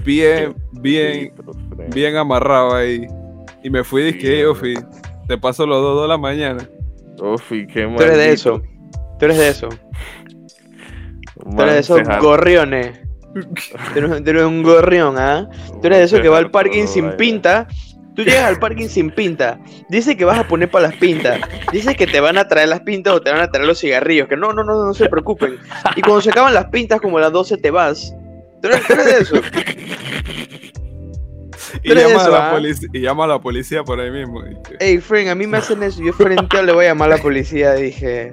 bien, bien, bien amarrado ahí. Y me fui y dije, "Ey, Ofi, te paso los dos de la mañana. Y qué Tú eres de eso. Tú eres de eso. [laughs] Tú eres de esos gorriones. Tú eres, tú eres un gorrión, ¿ah? Tú eres de esos que va al parking sin pinta. Tú llegas al parking sin pinta. Dice que vas a poner para las pintas. Dice que te van a traer las pintas o te van a traer los cigarrillos. Que no, no, no, no se preocupen. Y cuando se acaban las pintas, como a las 12 te vas. Tú eres, tú eres de eso. Y llama, eso, a la ¿ah? polic- y llama a la policía por ahí mismo. dije. Ey, friend, a mí me hacen eso. Yo frente a le voy a llamar a la policía. Dije.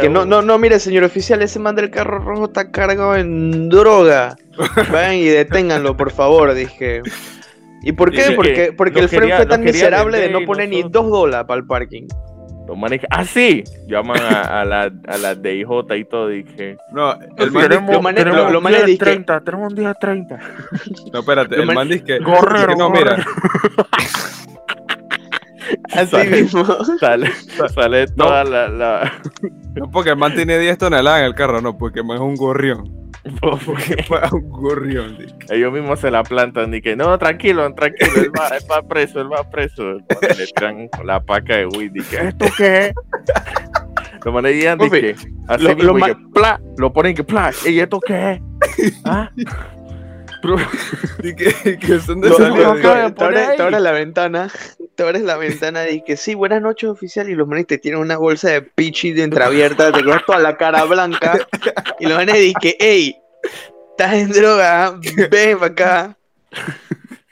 Que, no, no, no, mire, señor oficial, ese man del carro rojo está cargado en droga. [laughs] Vayan y deténganlo, por favor, dije. ¿Y por qué? Porque, que porque el quería- fue tan miserable de no poner ni dos dólares para el parking. Los manes, ah, sí, llaman a, a la, a la DIJ y todo. Dije, No, el man dice, lo manes- tenemos lo- lo un manes día dije- 30, tenemos un día 30. no, espérate, lo el man- man dice que, que no, mira, [laughs] Así Sale. mismo. Sale, sale No. toda la... la... no porque el man tiene 10 toneladas en el carro, no, porque el man es un gorrión. [laughs] porque Es un gorrión, ellos mismos se la plantan y que no, tranquilo, tranquilo, él va, él va preso, él va preso. Le tiran la paca de weed y que ¿esto qué [laughs] es? Lo manes llegan y Ofi, que así lo- mismo lo y ma- que pla, lo ponen que pla, ¿y esto qué es? [laughs] ¿Ah? [laughs] Y que, que son de dije, te, abres, te la ventana, [laughs] te abres la ventana y que sí, buenas noches oficial y los manes te tienen una bolsa de pichi de entreabierta, te quedas toda la cara blanca y los manes dicen que, hey, estás en droga, ven para acá.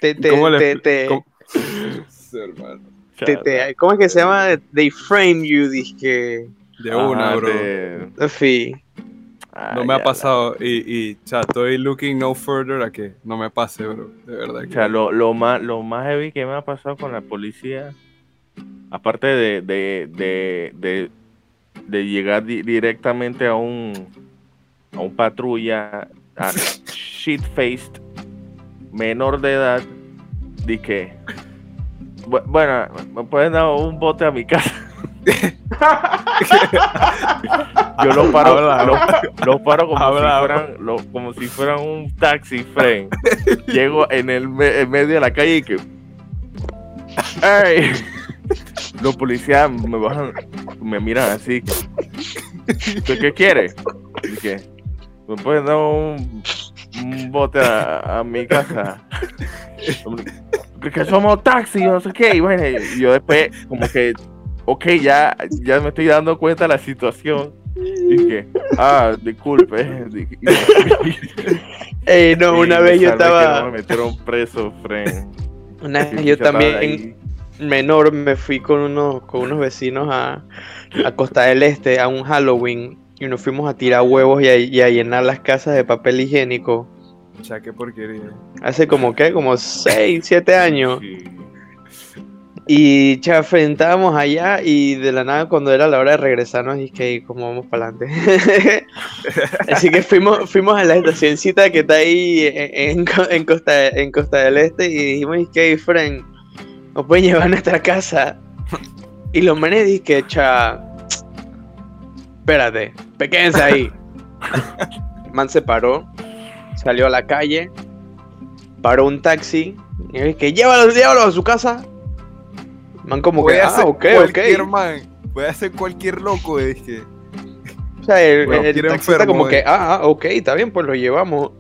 Te, te, ¿Cómo te, te- cómo- Sí, hermano. te- te- ¿Cómo es que se llama? They frame you, dizque. De una, Ajá, bro. de- En fin. No me ha pasado. Y, y estoy looking no further a que no me pase, bro. De verdad. que- O sea, lo, lo más, lo más heavy que me ha pasado con la policía, aparte de, de, de, de, de llegar di- directamente a un, a un patrulla, a shit-faced, menor de edad, di que, bu- bueno, me pueden dar un bote a mi casa. [laughs] Yo lo paro, Habla, lo, lo paro como, Habla, si fueran, lo- como si fueran un taxi friend. Llego en el me- en medio de la calle y que. Los policías me bajan, me miran así. ¿Usted qué quiere? Y que, ¿me pueden dar un, un bote a, a mi casa? Porque somos taxi, no sé qué. Y bueno, yo después, como que, ok, ya, ya me estoy dando cuenta de la situación. Y que, ah, disculpe. [laughs] Ey, no, una Y vez yo estaba. no me metieron preso, friend. Una vez yo también, menor, me fui con unos, con unos vecinos a, a Costa del Este a un Halloween y nos fuimos a tirar huevos y a, y a llenar las casas de papel higiénico. Cha, qué porquería. Hace como, ¿qué? Como 6, 7 años. Sí. Y chafe, estábamos allá y de la nada cuando era la hora de regresarnos dije, ¿cómo vamos para adelante? [laughs] Así que fuimos, fuimos a la estacioncita que está ahí en, en Co- en Costa, en Costa del Este y dijimos, que friend, nos pueden llevar a nuestra casa. Y los manes dije, cha, espérate, quédense ahí. El man se paró, salió a la calle, paró un taxi y dije, llévalo, llévalo a su casa. Man como que, Puede ah, hacer ok, cualquier ok. man. Puede hacer cualquier loco, que. O sea, el, el Cualquier taxista enfermo, como que, eh. ah, ah, ok, está bien, pues lo llevamos.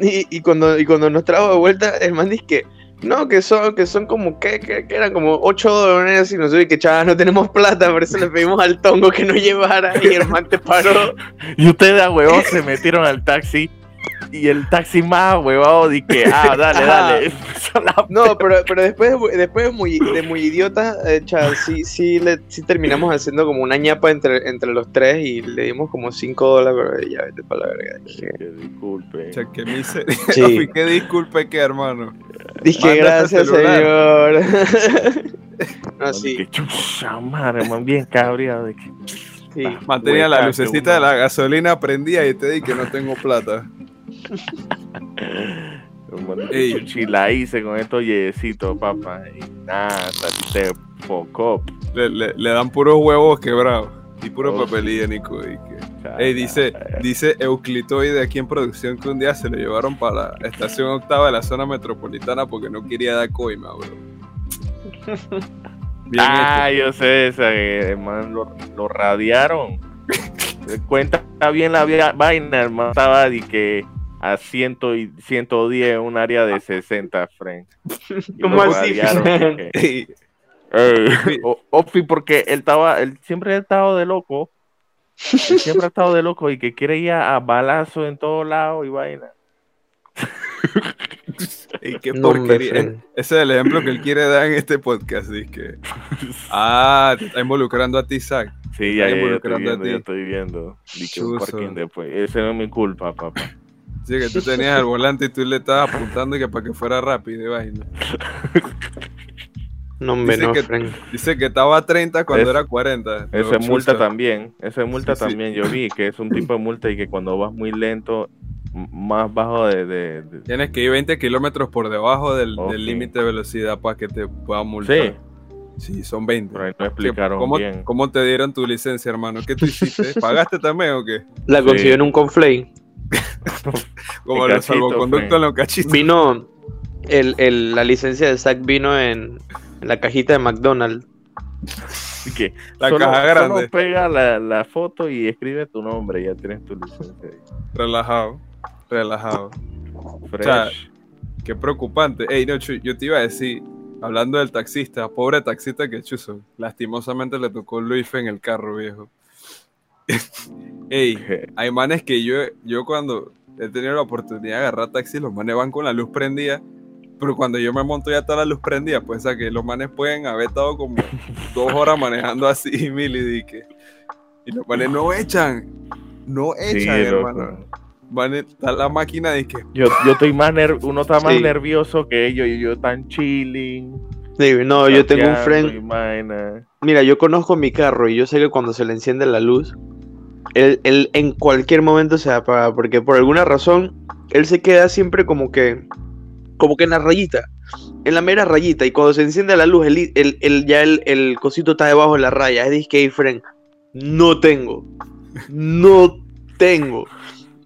Y, y cuando, y cuando nos trajo de vuelta, el man dice que, no, que son, que son como, que, que, que eran como 8 dólares y nosotros, y que chaval, no tenemos plata, por eso le pedimos al tongo que nos llevara y el man te paró. [laughs] Y ustedes a huevos se metieron al taxi. Y el taxi más huevado di que, ah, [laughs] dale, dale. [laughs] No, pero, pero después, después de muy, de muy idiota, eh, cha, sí, sí, le, sí terminamos haciendo como una ñapa entre, entre los tres y le dimos como 5 dólares, pero ya vete para la verga. Dije, Que disculpe. Cha, qué miseria. Sí. [laughs] Qué disculpe que, hermano. dije Mándate gracias, celular". señor. no, sí, que, chucha madre, man, bien cabreado. De que, sí. Mantenía la lucecita que de la gasolina prendida y te di que no tengo plata. La hice con estos yesitos, papá. Y nada, saliste poco. Le, le- le dan puros huevos quebrados y puro Oh. papel higiénico. Y que... Ey, dice, dice Euclitoide aquí en producción que un día se lo llevaron para la estación octava de la zona metropolitana porque no quería dar coima, bro. Bien Ah, yo sé esa, que el man lo, lo radiaron. [laughs] Cuenta bien la vaina, el man estaba de que a 100 y 110 un área de 60 friend. [laughs] Y ¿Cómo así, que, [laughs] Ofi, porque él estaba, él siempre ha estado de loco. Él siempre ha estado de loco y que quiere ir a, a balazo en todos lados y vaina. [laughs] Qué No, porquería. Ese es el ejemplo que él quiere dar en este podcast. Dice ah, te está involucrando a ti, Zach. Sí, ya, Está ya, ya estoy involucrando a viendo, ya ti. estoy viendo. Di que un Chuzo. parking después. Ese no es mi culpa, papá. Sí, que tú tenías el volante y tú le estabas apuntando y que para que fuera rápido y vaina. [laughs] No, hombre, Dice no, que-. Dice que estaba a 30 cuando Es- era 40. Ese Pero multa también, ese multa Sí, sí. también yo vi que es un tipo de multa y que cuando vas muy lento, más bajo de... de- de- Tienes que ir 20 kilómetros por debajo del límite de velocidad para que te puedan multar. Sí, Sí, son 20. pero ahí no explicaron ¿Cómo, bien. ¿Cómo te dieron tu licencia, hermano? ¿Qué tú hiciste? [laughs] ¿Pagaste también o qué? La Sí. consiguió en un conflay. [laughs] Como El friend. en los cachitos. Vino, el, el- la licencia de Zack vino en, en la cajita de McDonald's. Que La solo, caja grande. solo pega la, la foto y escribe tu nombre, ya tienes tu licencia. ahí. Relajado. Relajado. Fresh. sea, Qué preocupante. Ey, no, Chu, yo te iba a decir, hablando del taxista, pobre taxista que chuzo. Lastimosamente le tocó Luis en el carro, viejo. [laughs] Ey, hay manes que yo, yo cuando he tenido la oportunidad de agarrar taxi, los manes van con la luz prendida Pero cuando yo me monto ya está la luz prendida, pues o sea que los manes pueden haber estado como [laughs] dos horas manejando así, [laughs] mil y dique. Y los manes no echan, no Sí, echan, loco. hermano. Van, está la máquina de que Yo, yo estoy más ner- uno está más Sí. nervioso que ellos y yo tan chilling. Sí, no, yo tengo un friend. Mira, yo conozco mi carro y yo sé que cuando se le enciende la luz, él, él en cualquier momento se apaga, porque por alguna razón él se queda siempre como que, como que en la rayita, en la mera rayita, y cuando se enciende la luz, el, el- el- ya el, el cosito está debajo de la raya. Es que, hey, friend, no tengo, no tengo.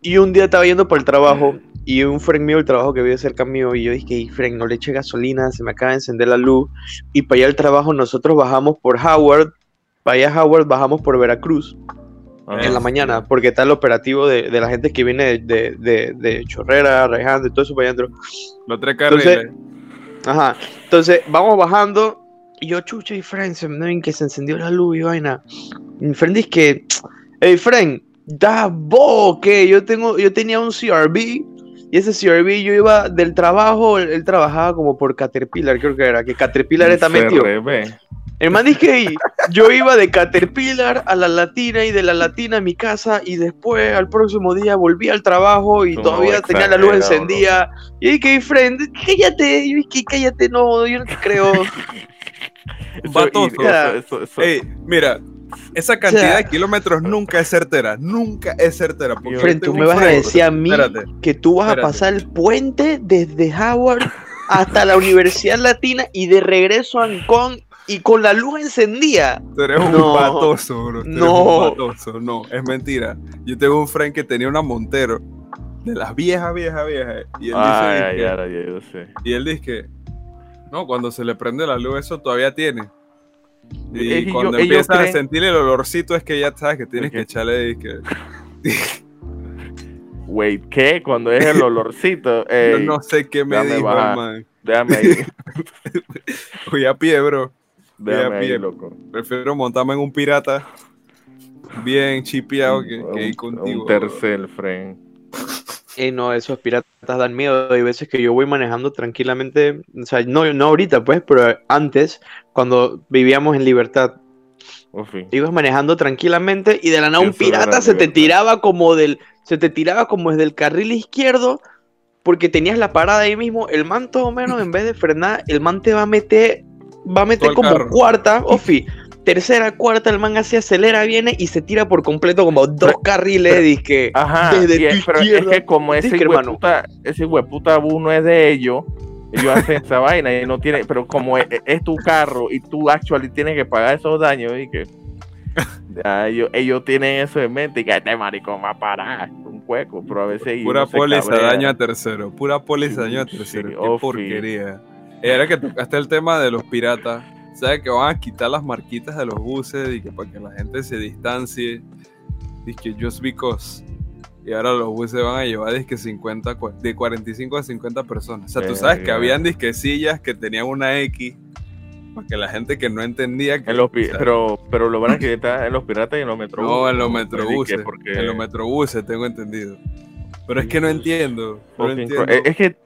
Y un día estaba yendo por el trabajo y un friend mío del trabajo que vive cerca mío y yo dije, hey, friend, no le eche gasolina, se me acaba de encender la luz. Y para allá al trabajo nosotros bajamos por Howard, para allá Howard bajamos por Veracruz Ajá. en la mañana, porque está el operativo de, de la gente que viene de, de, de- Chorrera, Reján, de todo eso para allá adentro. los tres Entonces- carriles. Ajá, entonces vamos bajando y yo, chucha, y friend, se me ven que se encendió la luz y vaina. Y mi friend dice que, hey, friend, da vos que yo tengo, yo tenía un CRB y ese CRB yo iba del trabajo, él, él trabajaba como por Caterpillar, creo que era, que Caterpillar está metido. CRB. El man dice que yo iba de Caterpillar a la Latina y de la Latina a mi casa y después al próximo día volví al trabajo y No, todavía tenía la luz encendida. Y dije, friend, cállate, yo dije, cállate, no, yo no te creo. [laughs] Vato, y- eso- eso- eso- Ey, mira, esa cantidad sea- de kilómetros nunca es certera, nunca es certera. porque Friend, tú me vas a decir a mí Espérate, que tú vas espérate. a pasar el puente desde Howard hasta la Universidad Latina y de regreso a Ancón y con la luz encendida. tú eres un No. batoso, bro. tú eres No. un. No, es mentira. Yo tengo un friend que tenía una Montero de las viejas, viejas, viejas. Y él Ay, dice, ay, que- ahora ya yo sé. y él dice que, no, cuando se le prende la luz, eso todavía tiene. Y cuando yo- empiezas a sentir el olorcito, es que ya sabes que tienes que echarle. y que- Wait, ¿qué? Cuando es el olorcito. [laughs] yo Ey, no sé qué me dijo, man. Déjame ahí. [laughs] Voy a pie, bro. Déjame ahí, pie. loco. Prefiero montarme en un pirata bien chipeado que, que ir contigo. Un tercer friend. Eh, no, esos piratas dan miedo. Hay veces que yo voy manejando tranquilamente, o sea, no, no ahorita pues, pero antes, cuando vivíamos en libertad, ibas manejando tranquilamente y de la nada un pirata se te tiraba como del, se te tiraba como desde el carril izquierdo, porque tenías la parada ahí mismo, el man todo menos en vez de frenar, el man te va a meter, va a meter como carro. cuarta, ofi, tercera, cuarta, el man así acelera, viene y se tira por completo como dos carriles, dizque, Ajá, desde y tu es, pero es que como ese Disque, hueputa, ese hueputa bus no es de ellos, ellos hacen esa [laughs] vaina y no tiene, pero como es, es tu carro y tú actually tienes que pagar esos daños y que [laughs] ya, ellos, ellos tienen eso en mente y que este maricón va a parar un hueco, pero a veces Pura uno póliza, daño a tercero. Pura póliza, Sí, daño a tercero. sí, Qué oh, sí. porquería. Ahora que tocaste el tema de los piratas, ¿sabes que van a quitar las marquitas de los buses y que para que la gente se distancie? Que just because. Y ahora los buses van a llevar disque 50, cua- de 45 a 50 personas. O sea, tú sabes que habían disquecillas que tenían una X para que la gente que no entendía que. En los pero, pero lo van a quitar en los piratas y en los metrobuses. no, en los metrobuses. Porque- En los metrobuses, tengo entendido. Pero es que no entiendo. No. Es que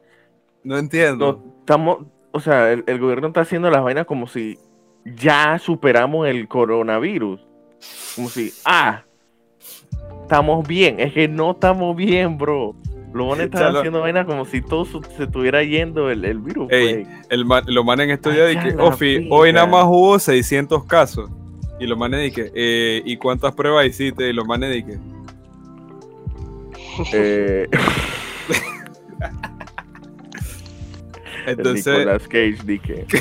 No entiendo. no, estamos, o sea, el, el gobierno está haciendo las vainas como si ya superamos el coronavirus. Como si, ah, estamos bien. Es que no estamos bien, bro. Los manes están haciendo vainas como si todo su- se estuviera yendo el, el virus. Ey, pues. El man- lo manes en estos días que, Ofi, hoy nada más hubo 600 casos. Y los manes que, eh, ¿y cuántas pruebas hiciste? Y los manes de que, [laughs] [laughs] El entonces, Nicolas Cage dije. [laughs]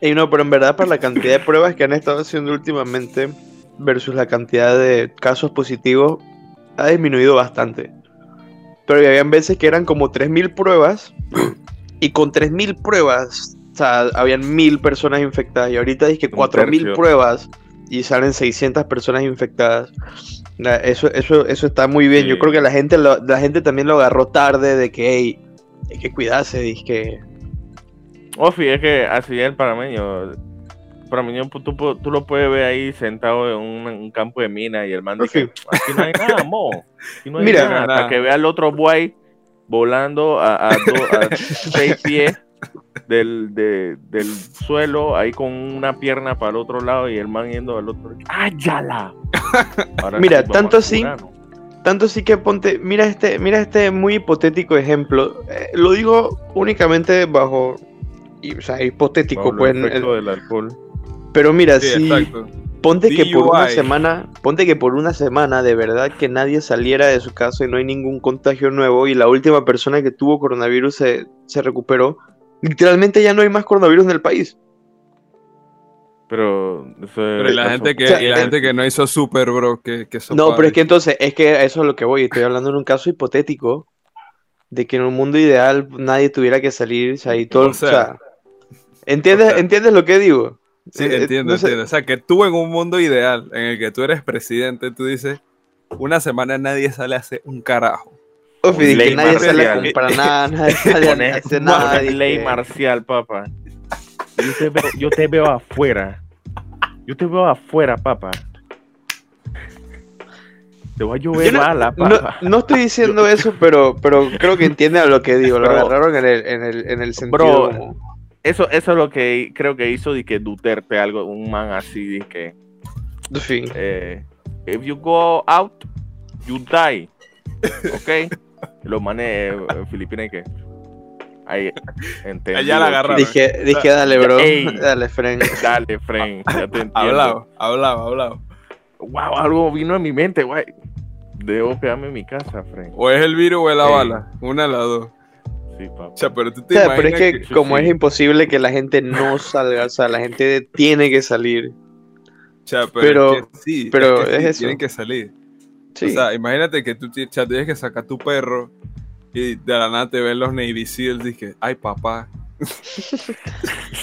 Ey, no, pero en verdad para la cantidad de pruebas que han estado haciendo últimamente versus la cantidad de casos positivos ha disminuido bastante. Pero habían veces que eran como 3.000 pruebas y con 3.000 pruebas, o sea, habían 1.000 personas infectadas y ahorita es que Un 4.000 tercio. pruebas y salen 600 personas infectadas. Eso, eso, eso está muy bien. Yo creo que la gente, lo- la gente también lo agarró tarde de que, hey, hay que cuidarse, y que Ofi, es que así es el parameño. El parameño, pu- tú, tú lo puedes ver ahí sentado en un, un campo de mina y el man dice, aquí no hay [laughs] nada, mo. Aquí no hay Mira, nada. nada. Hasta que vea al otro boy volando a, a, do- a seis pies del, de- del suelo, ahí con una pierna para el otro lado y el man yendo al otro. ¡Ayala! [laughs] Ahora Mira, tanto así-. Tanto sí que ponte, mira este, mira este muy hipotético ejemplo. Eh, lo digo únicamente bajo, y, o sea, hipotético, pues. el efecto del alcohol. pero mira, Sí, si exacto. ponte que por una semana, ponte que por una semana de verdad que nadie saliera de su casa y no hay ningún contagio nuevo y la última persona que tuvo coronavirus se, se recuperó, literalmente ya no hay más coronavirus en el país. Pero, Pero y la gente que, O sea, y la eh, gente que no hizo super, bro, que, que eso No, pero es que entonces, es que a eso es lo que voy. Estoy hablando en un caso hipotético de que en un mundo ideal nadie tuviera que salir, o sea, y todo, O o sea, ¿entiendes, o sea, ¿entiendes lo que digo? Sí, Eh, entiendo, no sé. entiendo. O sea, que tú en un mundo ideal en el que tú eres presidente, tú dices, una semana nadie sale a hacer un carajo. De Ley que nadie sale a marcial. comprar [laughs] nada, nadie sale a hacer nada. ley que- marcial, papá. Yo te, veo, yo te veo afuera. Yo te veo afuera, papá. Te voy a llover no- bala, No, papá. no estoy diciendo eso, pero, pero creo que entiende a lo que digo. Lo agarraron en el, en el, en el sentido Bro. como- Eso, eso es lo que creo que hizo de que Duterte, algo, un man así, de que Ofi, eh, if you go out, you die. ¿Ok? Los manes eh, en Filipinas que ahí. [laughs] Allá la agarraron. Dije, dije, dale, bro. Ey. [laughs] Dale, friend. Dale, friend, ya te [laughs] entiendo. Hablado, hablado, hablado. Wow, algo vino en mi mente, güey. Debo quedarme en mi casa, friend. O es el virus o es la Ey. bala. Una de las dos. Sí, papá. O sea, pero tú O te sea, pero es que como sí. es imposible que la gente no salga, o sea, la gente tiene que salir. O sea, pero, Pero- es que sí, pero es, que es sí, eso. tienen que salir. Sí. O sea, imagínate que tú o sea, tienes que sacar tu perro y de la nada te ven los Navy Seals y que, ay papá.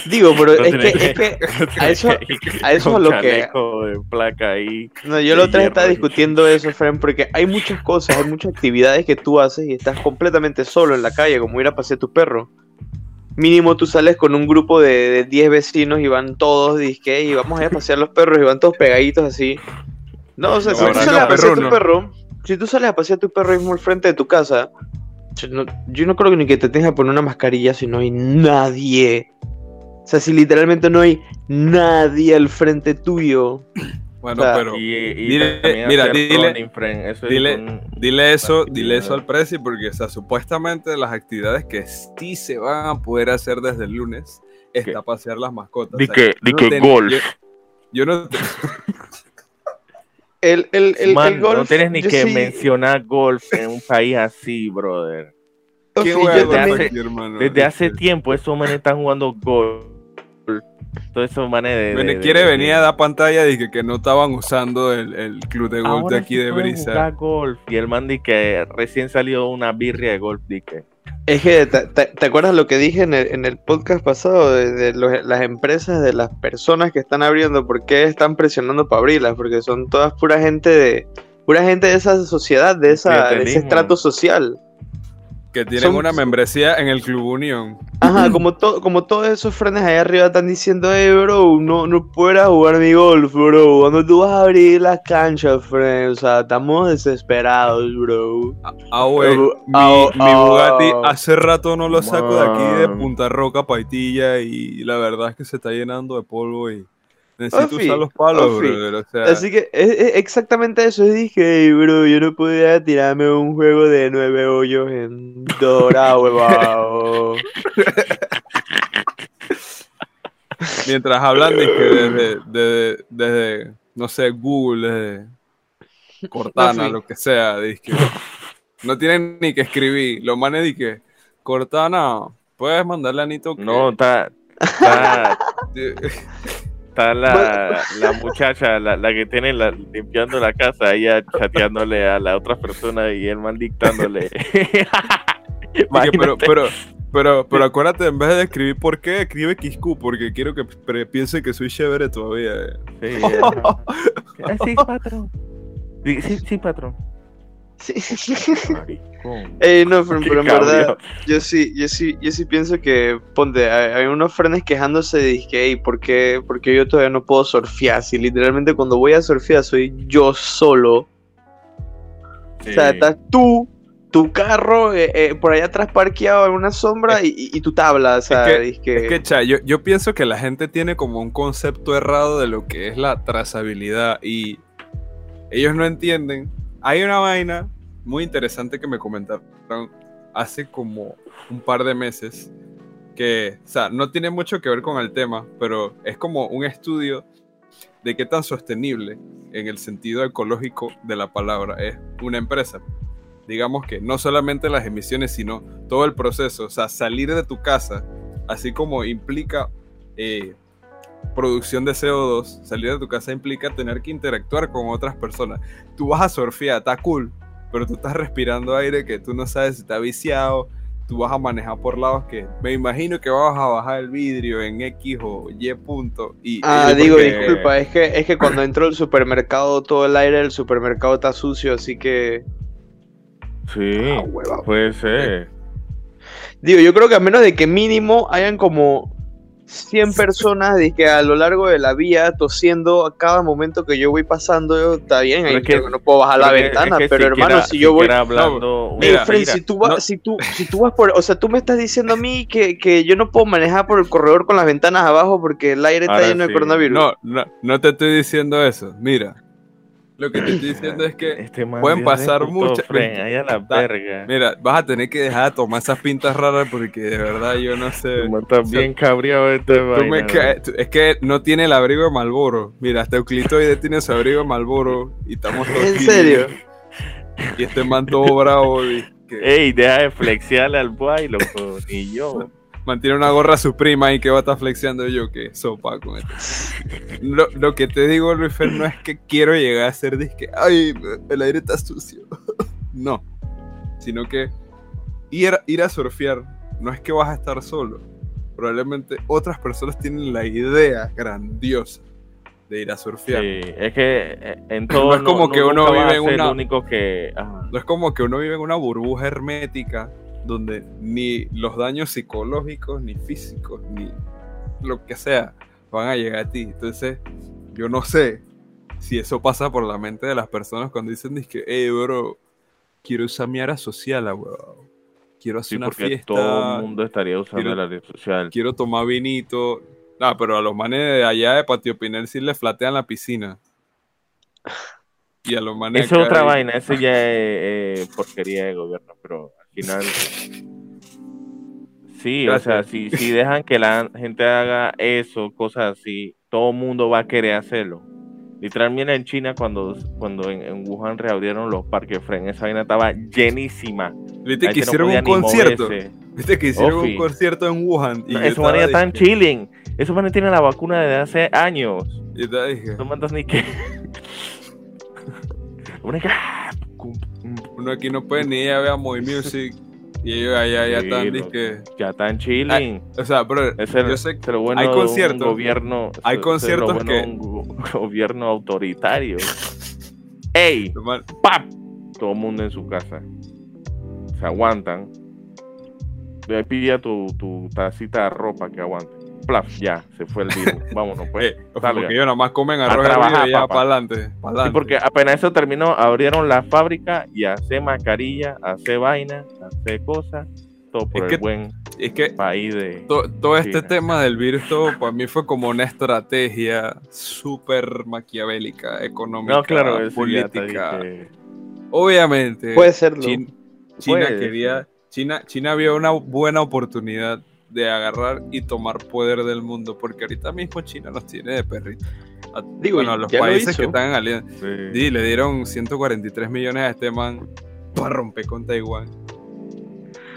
Digo, pero No es que, tenés es que a eso, que- a eso es lo que- de placa ahí. no, yo de otra estaba discutiendo eso, friend, porque hay muchas cosas, hay muchas actividades que tú haces y estás completamente solo en la calle, como ir a pasear tu perro. Mínimo tú sales con un grupo de, de 10 vecinos y van todos, disque, y vamos a ir a pasear los perros y van todos pegaditos así. No, o sea, si tú sales no, a pasear perro tu no. perro, si tú sales a pasear tu perro mismo al frente de tu casa, yo no, yo no creo que ni que te tengas que poner una mascarilla si no hay nadie. O sea, si literalmente no hay nadie al frente tuyo. Bueno, O sea, pero Y, y Dile- mira, dile- eso es dile- un- dile eso, dile eso al Prezi porque, o sea, supuestamente las actividades que sí se van a poder hacer desde el lunes está ¿Qué? pasear las mascotas. Di O sea, que, yo di no que ten- golf. Yo, yo no [laughs] El, el, el, Man, el golf. no tienes ni que sí- mencionar golf en un país así, brother. Ofi, ¿Quién yo juega golf también- hace- aquí, hermano? Desde hace tiempo esos manes están jugando golf. Todos esos manes de... De- quiere de- venir a dar pantalla y que, que no estaban usando el, el club de golf de aquí sí de Brisa. jugar golf. Y el man di que recién salió una birria de golf, di que... Es que, ¿te, te- te acuerdas lo que dije en el, en el podcast pasado de, de los- las empresas, de las personas que están abriendo? ¿Por qué están presionando para abrirlas? Porque son todas pura gente de pura gente de esa sociedad, de, esa, de ese estrato social. Que tienen Son- una membresía en el Club Unión. Ajá, como, to- como todos esos frenes allá arriba están diciendo, hey, bro, no, no puedes jugar mi golf, bro. Cuando tú vas a abrir las canchas, friend? O sea, estamos desesperados, bro. Ah, güey, Uh, mi, ah, mi ah. Bugatti hace rato no lo saco de aquí de. Punta Roca, Paitilla, y la verdad es que se está llenando de polvo y necesito Ofi, usar los palos, Ofi. brother. O sea, Así que es, es exactamente eso. Y dije, hey, bro, yo no podía tirarme un juego de nueve hoyos en Dora, [laughs] huevado. [laughs] mientras hablan de que desde, desde, desde, no sé, Google, desde Cortana, Ofi. lo que sea, dizque, no tienen ni que escribir. Los manes dije, Cortana, puedes mandarle a Nito que... No, está... [laughs] Está, la, la muchacha, la, la que tiene la, limpiando la casa, ella chateándole a la otra persona y el man dictándole. Dije, [laughs] pero, pero, pero, pero acuérdate, en vez de escribir por qué, escribe XQ, porque quiero que piense que soy chévere todavía. eh. Sí, [laughs] sí, patrón. Sí, sí, patrón. Sí. [laughs] Ey, no, pero, en verdad, yo sí, yo sí, yo sí pienso que, ponte, hay, hay unos frenes quejándose de que, hey, ¿por qué, por qué yo todavía no puedo surfear? Si literalmente cuando voy a surfear soy yo solo. O sea, estás tú, tu carro eh, eh, por allá atrás parqueado en una sombra y, y- y tu tabla, o sea, que- dizque- Es que, cha, yo, yo pienso que la gente tiene como un concepto errado de lo que es la trazabilidad y ellos no entienden. Hay una vaina muy interesante que me comentaron hace como un par de meses que, o sea, no tiene mucho que ver con el tema, pero es como un estudio de qué tan sostenible en el sentido ecológico de la palabra es una empresa. Digamos que no solamente las emisiones, sino todo el proceso, o sea, salir de tu casa, así como implica eh, producción de CO2, salir de tu casa implica tener que interactuar con otras personas. Tú vas a surfear, está cool, pero tú estás respirando aire que tú no sabes si está viciado, tú vas a manejar por lados que me imagino que vas a bajar el vidrio en X o Y punto. Y, Ah, y digo, porque- disculpa, es que, es que cuando entro al supermercado, todo el aire del supermercado está sucio, así que... Sí, Ah, hueva. puede ser. Digo, yo creo que a menos de que mínimo hayan como 100 personas que a lo largo de la vía tosiendo a cada momento que yo voy pasando, está bien, ahí es que- no puedo bajar la ventana, es que pero hermano, si yo voy... hablando Mira, mira, si tú vas, no- si tú, si tú vas por, o sea, tú me estás diciendo a mí que, que yo no puedo manejar por el corredor con las ventanas abajo porque el aire está lleno de coronavirus. No, no, no te estoy diciendo eso. Mira, lo que te estoy [clears throat] diciendo es que, este pueden pasar muchas- la verga. mira, vas a tener que dejar de tomar esas pintas raras porque de verdad yo no sé. Tú me estás bien cabreado este Tú me vaina, caes- tú- es que no tiene el abrigo de Malboro. Mira, hasta Euclitoide tiene su abrigo de Malboro y estamos [laughs] todos ¿En serio? Y este man todo bravo y que Ey, deja de flexiarle al loco. Ni yo. Mantiene una gorra a su prima y que va a estar flexiando yo que sopa con esto. Lo, lo que te digo, Luis Fer, no es que quiero llegar a ser disque, ay, el aire está sucio. [laughs] no, sino que ir, ir a surfear no es que vas a estar solo. Probablemente otras personas tienen la idea grandiosa de ir a surfear. Sí, es que eh, en [laughs] todo. es como que uno vive en una- el único que. ajá. No es como que uno vive en una burbuja hermética donde ni los daños psicológicos, ni físicos, ni lo que sea van a llegar a ti. Entonces, yo no sé si eso pasa por la mente de las personas cuando dicen, que, hey, bro, quiero usar mi área social, ah, weón. Quiero hacer Sí, una fiesta, todo el mundo estaría usando quiero- la red social. quiero tomar vinito. Ah, pero a los manes de allá de Patio Pinel sí les flatean la piscina. [laughs] Y a los manes Esa es otra vaina, esa ya es eh, porquería de gobierno, pero final. Sí, o sea, si, si dejan que la gente haga eso, cosas así, todo el mundo va a querer hacerlo. Literalmente en China, cuando, cuando en, en Wuhan reabrieron los parques Fren, esa vaina estaba llenísima. Viste que no hicieron un concierto. moverse. Viste que hicieron Ofi. un concierto en Wuhan. Y No, esos manes están chilling. Esos manes tienen la vacuna desde hace años. yo estaba dije, No mandas ni que. [laughs] Que- ah, uno aquí no puede ni ir a ver a Moy Music. [laughs] Y ellos allá ya Sí, están, dizque- Ya están chilling. O sea, bro, Es el, yo sé lo bueno hay conciertos- gobierno. hay es conciertos bueno que- un [laughs] gobierno autoritario. [laughs] ¡Ey! ¡Pap! Todo el mundo en su casa. Se aguantan. Pilla tu, tu tacita de ropa que aguante. Plaf, ya, se fue el virus. [laughs] Vámonos, pues. eh, salga. porque ellos nomás comen A arroz trabajar, hervido y ya para adelante. Sí, porque apenas eso terminó, abrieron la fábrica y hace mascarilla, hace vaina, hace cosas. Todo por Es el que- buen Es que país de. to- todo este China. tema del virus, todo para mí fue como una estrategia súper maquiavélica, económica, No, claro, política. dije. Obviamente, Puede serlo. Chin- China Puede quería, China, China vio una buena oportunidad de agarrar y tomar poder del mundo, porque ahorita mismo China nos tiene de perrito. A, Digo, bueno, a los lo países que están alianza. Sí. Le dieron 143 millones a este man para romper con Taiwán.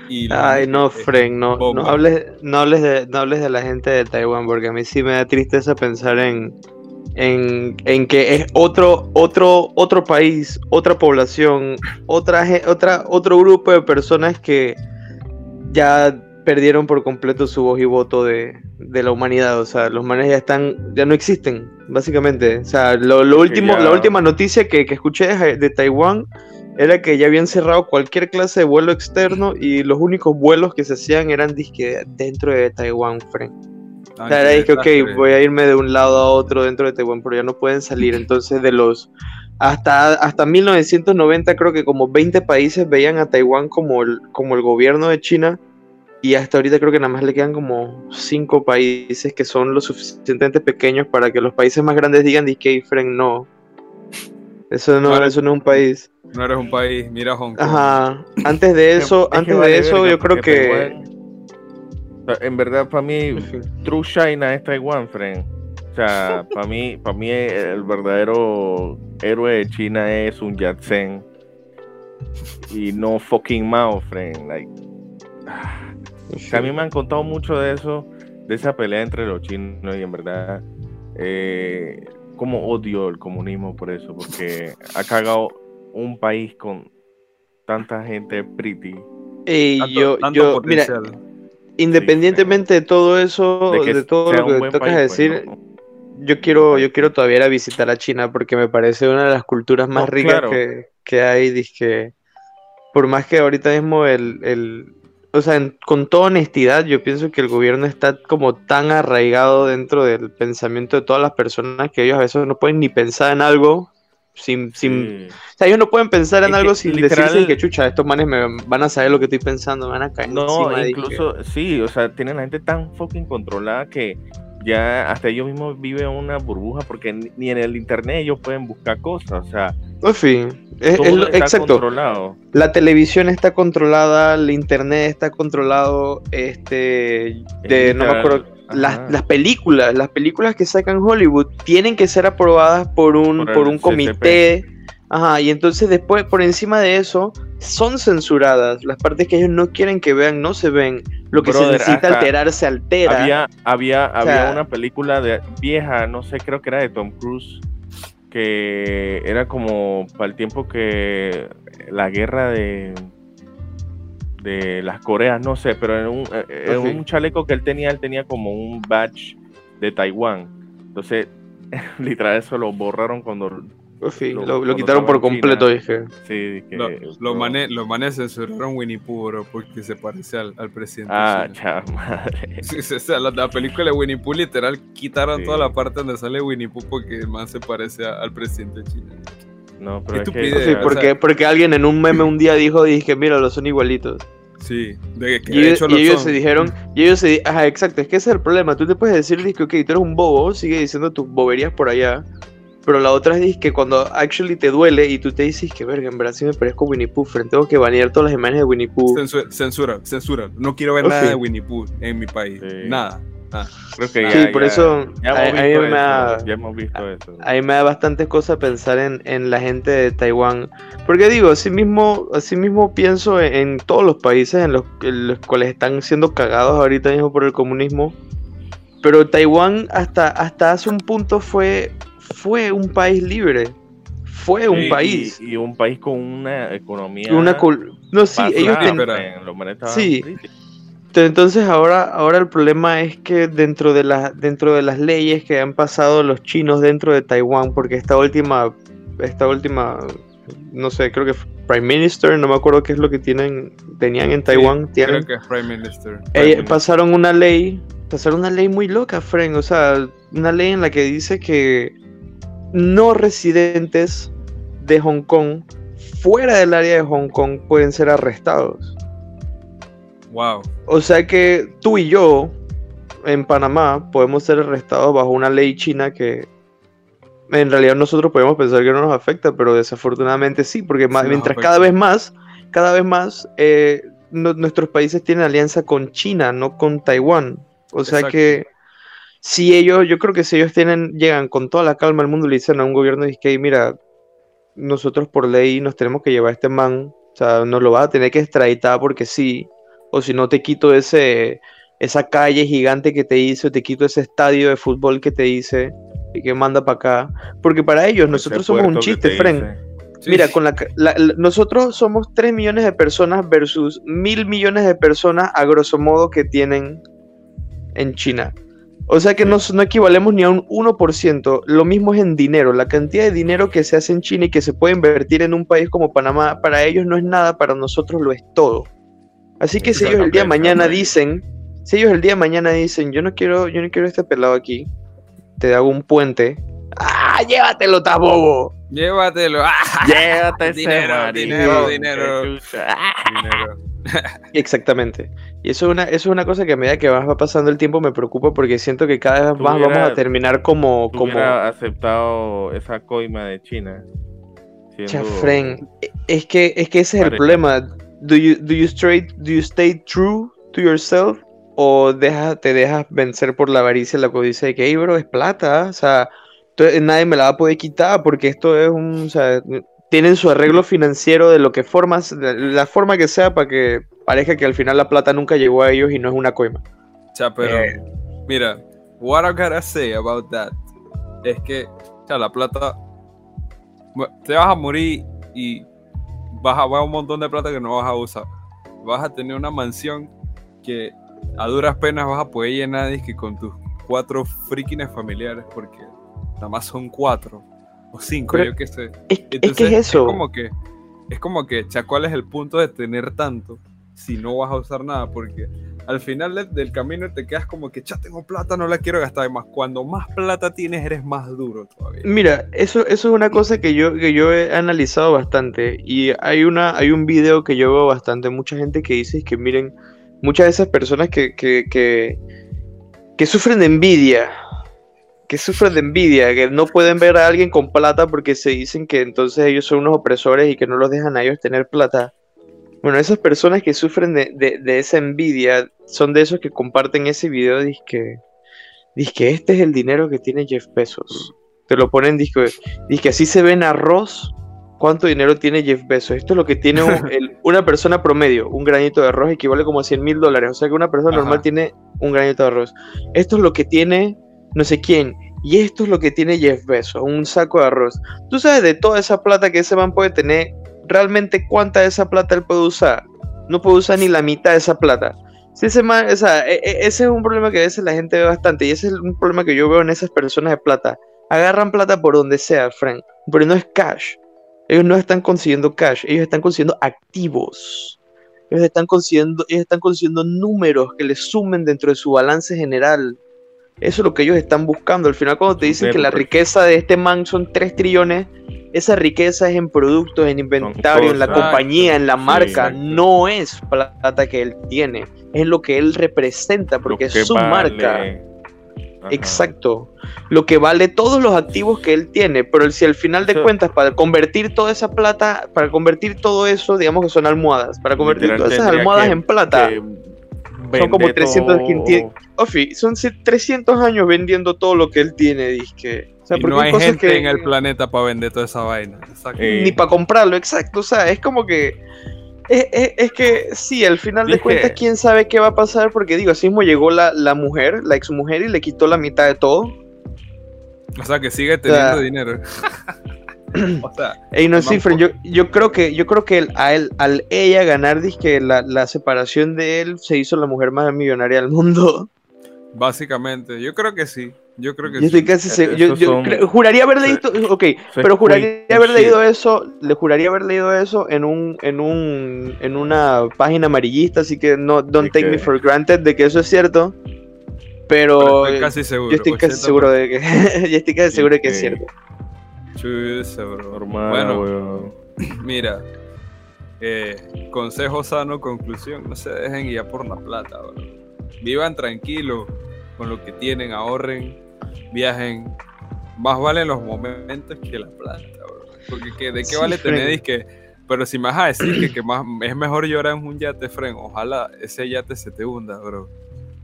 Y Ay, no, Fren, no, no hables, no hables de, no hables de la gente de Taiwán, porque a mí sí me da tristeza pensar en, en, en que es otro, otro, otro país, otra población, otra, otra, otro grupo de personas que ya perdieron por completo su voz y voto de, de la humanidad. O sea, los manes ya están, ya no existen, básicamente. O sea, lo, lo último, ya- la última noticia que, que escuché de, Ja- de Taiwán era que ya habían cerrado cualquier clase de vuelo externo y los únicos vuelos que se hacían eran disque dentro de Taiwán, Fren. Ah, O sea, era disque, ok, voy a irme de un lado a otro dentro de Taiwán, pero ya no pueden salir. Entonces, de los hasta, hasta 1990 creo que como 20 países veían a Taiwán como el, como el gobierno de China y hasta ahorita creo que nada más le quedan como 5 países que son lo suficientemente pequeños para que los países más grandes digan que Friend no. Eso no, eso no es un país. No eres un país, mira Hong Kong. Ajá. Antes de eso, Es antes vale de eso verga, yo creo que... En verdad, para mí. True China es Taiwán, friend. O sea, para mí, para mí el verdadero héroe de China es un Yat-sen y no fucking Mao, friend. Like, o sea, a mí me han contado mucho de eso, de esa pelea entre los chinos y en verdad, eh, como odio el comunismo por eso, porque ha cagado un país con tanta gente pretty. Y Tanto- yo, tanto yo, mira, independientemente de todo eso, de, todo sea lo que tocas país, pues, decir, ¿no? yo quiero, yo quiero todavía ir a visitar a China porque me parece una de las culturas más No, ricas claro. que, que hay, dizque, por más que ahorita mismo el, el o sea, en- con toda honestidad, yo pienso que el gobierno está como tan arraigado dentro del pensamiento de todas las personas que ellos a veces no pueden ni pensar en algo sin, sin, o sea, ellos no pueden pensar en Es que algo sin literal- decirse que chucha, estos manes me van a saber lo que estoy pensando, me van a caer No, encima, incluso, sí, o sea, tienen la gente tan fucking controlada que ya hasta ellos mismos viven una burbuja porque ni en el internet ellos pueden buscar cosas, o sea, En fin, es- todo es lo- está exacto. controlado. La televisión está controlada, el internet está controlado, este, de, no me acuerdo, las, las películas, las películas que sacan Hollywood tienen que ser aprobadas por un, Por un comité, ajá, y entonces después, por encima de eso, son censuradas, las partes que ellos no quieren que vean, no se ven, lo que se necesita alterar, se altera. Había, había, sea- había una película de vieja, no sé, creo que era de Tom Cruise, que era como para el tiempo que la guerra de de las Coreas, no sé, pero en un, eh, en Ok. un chaleco que él tenía, él tenía como un badge de Taiwán. Entonces, [laughs] literal, eso lo borraron cuando Fin, lo- lo, lo quitaron por completo, China. dije. sí, que Lo- Los bro. manes los manes censuraron Winnie Pooh, bro, porque se parece al, al presidente. Ah, chino. cha madre. [laughs] Sí, sí, o sea, la, la película de Winnie Pooh literal quitaron Sí. toda la parte donde sale Winnie Pooh porque man se parece a- al presidente chino. No, pero es que, o Sí, o porque, sea- porque alguien en un meme un día dijo, dije, mira, los son igualitos. Sí, de que Y, de ellos- hecho y lo ellos son. se dijeron, y ellos se ajá, exacto, es que ese es el problema. Tú te puedes decir, que ok, tú eres un bobo, sigue diciendo tus boberías por allá. Pero la otra es que cuando actually te duele y tú te dices que verga, en verdad sí me parezco a Winnie Pooh, tengo que banear todas las imágenes de Winnie Pooh. Censura, censura, censura. No quiero ver nada de Winnie Pooh en mi país. Sí. Nada. nada. creo que Sí, ya- por ya- eso ya a, hemos a mí visto me eso, da, ya hemos visto eso. a mí me da bastantes cosas pensar en, en la gente de Taiwán. Porque digo, así mismo, así mismo pienso en, en todos los países en los, en los cuales están siendo cagados ahorita mismo por el comunismo. Pero Taiwán hasta, hasta hace un punto fue, fue un país libre. Fue un Sí, país. Y, y un país con una economía. Una no, sí, ellos ten- en Sí. Entonces ahora, ahora el problema es que dentro de las dentro de las leyes que han pasado los chinos dentro de Taiwán, porque esta última, esta última, no sé, creo que Prime Minister, no me acuerdo qué es lo que tienen, tenían en Taiwán, tienen, Creo que es Prime Minister. eh, Prime Minister. pasaron una ley, pasaron una ley muy loca, Fren, o sea, una ley en la que dice que no residentes de Hong Kong fuera del área de Hong Kong pueden ser arrestados. Wow. O sea que tú y yo en Panamá podemos ser arrestados bajo una ley china que en realidad nosotros podemos pensar que no nos afecta, pero desafortunadamente sí, porque mientras afecta. cada vez más, cada vez más eh, no- nuestros países tienen alianza con China, no con Taiwán. O sea Exacto. que si ellos, yo creo que si ellos tienen, llegan con toda la calma al mundo y le dicen a un gobierno, dice que mira, nosotros por ley nos tenemos que llevar a este man, o sea, nos lo vas a tener que extraditar porque sí, o si no te quito ese, esa calle gigante que te hice, o te quito ese estadio de fútbol que te hice y que manda para acá, porque para ellos nosotros somos un chiste, te Fren. Sí. Mira, con la- la- nosotros somos 3 millones de personas versus mil millones de personas a grosso modo que tienen en China. O sea que no, no equivalemos ni a un 1%. Lo mismo es en dinero. La cantidad de dinero que se hace en China y que se puede invertir en un país como Panamá, para ellos no es nada, para nosotros lo es todo. Así que si ellos el día de mañana dicen, si ellos el día de mañana dicen, yo no quiero, yo no quiero este pelado aquí, te hago un puente. ¡Ah, llévatelo, está bobo! Llévatelo. ¡Ah! [laughs] Llévate ese Dinero, dinero, dinero. ¡Ah! Dinero. [laughs] Exactamente. Y eso es una, eso es una cosa que a medida que más va pasando el tiempo me preocupa porque siento que cada vez más vamos a terminar como, como aceptado esa coima de China. Chafren. Es que, es que ese es el problema. Do you, do you stay, do you stay true to yourself? O deja, te dejas vencer por la avaricia la codicia de que, hey, bro, es plata. O sea, nadie me la va a poder quitar porque esto es un. O sea, tienen su arreglo financiero de lo que formas, de la forma que sea para que parezca que al final la plata nunca llegó a ellos y no es una coima. O sea, pero Eh. mira, what I gotta say about that es que, o sea, la plata, te vas a morir y vas a ver un montón de plata que no vas a usar. Vas a tener una mansión que a duras penas vas a poder llenar dizque, con tus cuatro frikines familiares porque nada más son cuatro o cinco, Pero- yo qué sé. Es, es que Entonces, es eso. como que, es como que, ¿cuál es el punto de tener tanto si no vas a usar nada? Porque al final del, del camino te quedas como que, ya tengo plata, no la quiero gastar. Además, cuando más plata tienes, eres más duro todavía. Mira, eso, eso es una cosa que yo, que yo he analizado bastante y hay, una, hay un video que yo veo bastante, mucha gente que dice que miren, muchas de esas personas que, que, que, que sufren de envidia, que sufren de envidia, que no pueden ver a alguien con plata porque se dicen que entonces ellos son unos opresores y que no los dejan a ellos tener plata. Bueno, esas personas que sufren de, de- de esa envidia son de esos que comparten ese video y que que este es el dinero que tiene Jeff Bezos. Te lo ponen, disque, que así se ve en arroz. ¿Cuánto dinero tiene Jeff Bezos? Esto es lo que tiene un- [laughs] el- una persona promedio. Un granito de arroz equivale como a 100 mil dólares. O sea que una persona Ajá. normal tiene un granito de arroz. Esto es lo que tiene no sé quién. Y esto es lo que tiene Jeff Bezos. Un saco de arroz. Tú sabes de toda esa plata que ese man puede tener. ¿Realmente cuánta de esa plata él puede usar? No puede usar ni la mitad de esa plata. Si ese man, o sea, e- e- ese es un problema que a veces la gente ve bastante. Y ese es un problema que yo veo en esas personas de plata. Agarran plata por donde sea, Frank. Pero no es cash. Ellos no están consiguiendo cash. Ellos están consiguiendo activos. Ellos están consiguiendo, ellos están consiguiendo números que les sumen dentro de su balance general. Eso es lo que ellos están buscando. Al final, cuando te dicen que la riqueza de este man son 3 trillones, esa riqueza es en productos, en inventario, en la compañía, en la marca. no es plata que él tiene, es lo que él representa, porque es su vale. marca. Ajá. Exacto. Lo que vale todos los activos que él tiene, pero si al final de cuentas, para convertir toda esa plata, para convertir todo eso, digamos que son almohadas, para convertir todas esas almohadas que- en plata, que Son como vende 300 todo. quinti- Ofi, son ce- 300 años vendiendo todo lo que él tiene, disque. O sea, Y porque no hay cosas gente que- en el planeta para vender toda esa vaina. Exacto. Eh, ni para comprarlo, exacto. O sea, es como que. Es, es- es que sí, al final de cuentas, quién sabe qué va a pasar, porque digo, así mismo llegó la, la mujer, la exmujer, y le quitó la mitad de todo. O sea, que sigue teniendo sea, dinero. [laughs] [clears throat] o sea, Ey, no, Vamos sí, Fren, por- yo, yo creo que, yo creo que el- a él, al ella ganar, dizque la, la separación de él, se hizo la mujer más millonaria del mundo. básicamente, yo creo que sí. Yo creo que Yo sí. estoy casi seguro. Yo, esos yo son- creo- juraría haber leído. Ok, pero juraría haber leído eso. Le juraría haber leído eso en un, en un, en una página amarillista, así que no, don't take me que- for granted de que eso es cierto. Pero Pero, estoy casi seguro. yo estoy casi 80%. seguro de que, [laughs] yo estoy casi seguro de que es Ok. cierto. Chusa, bro. Normal, Bueno, weón. mira. eh, consejo sano, conclusión. No se dejen guiar por la plata, bro. Vivan tranquilos con lo que tienen, ahorren, viajen. Más valen los momentos que la plata, bro. Porque ¿qué- ¿de qué Sí, vale tener disque? Pero si me vas a decir que, que más, es mejor llorar en un yate, Fren, ojalá ese yate se te hunda, bro.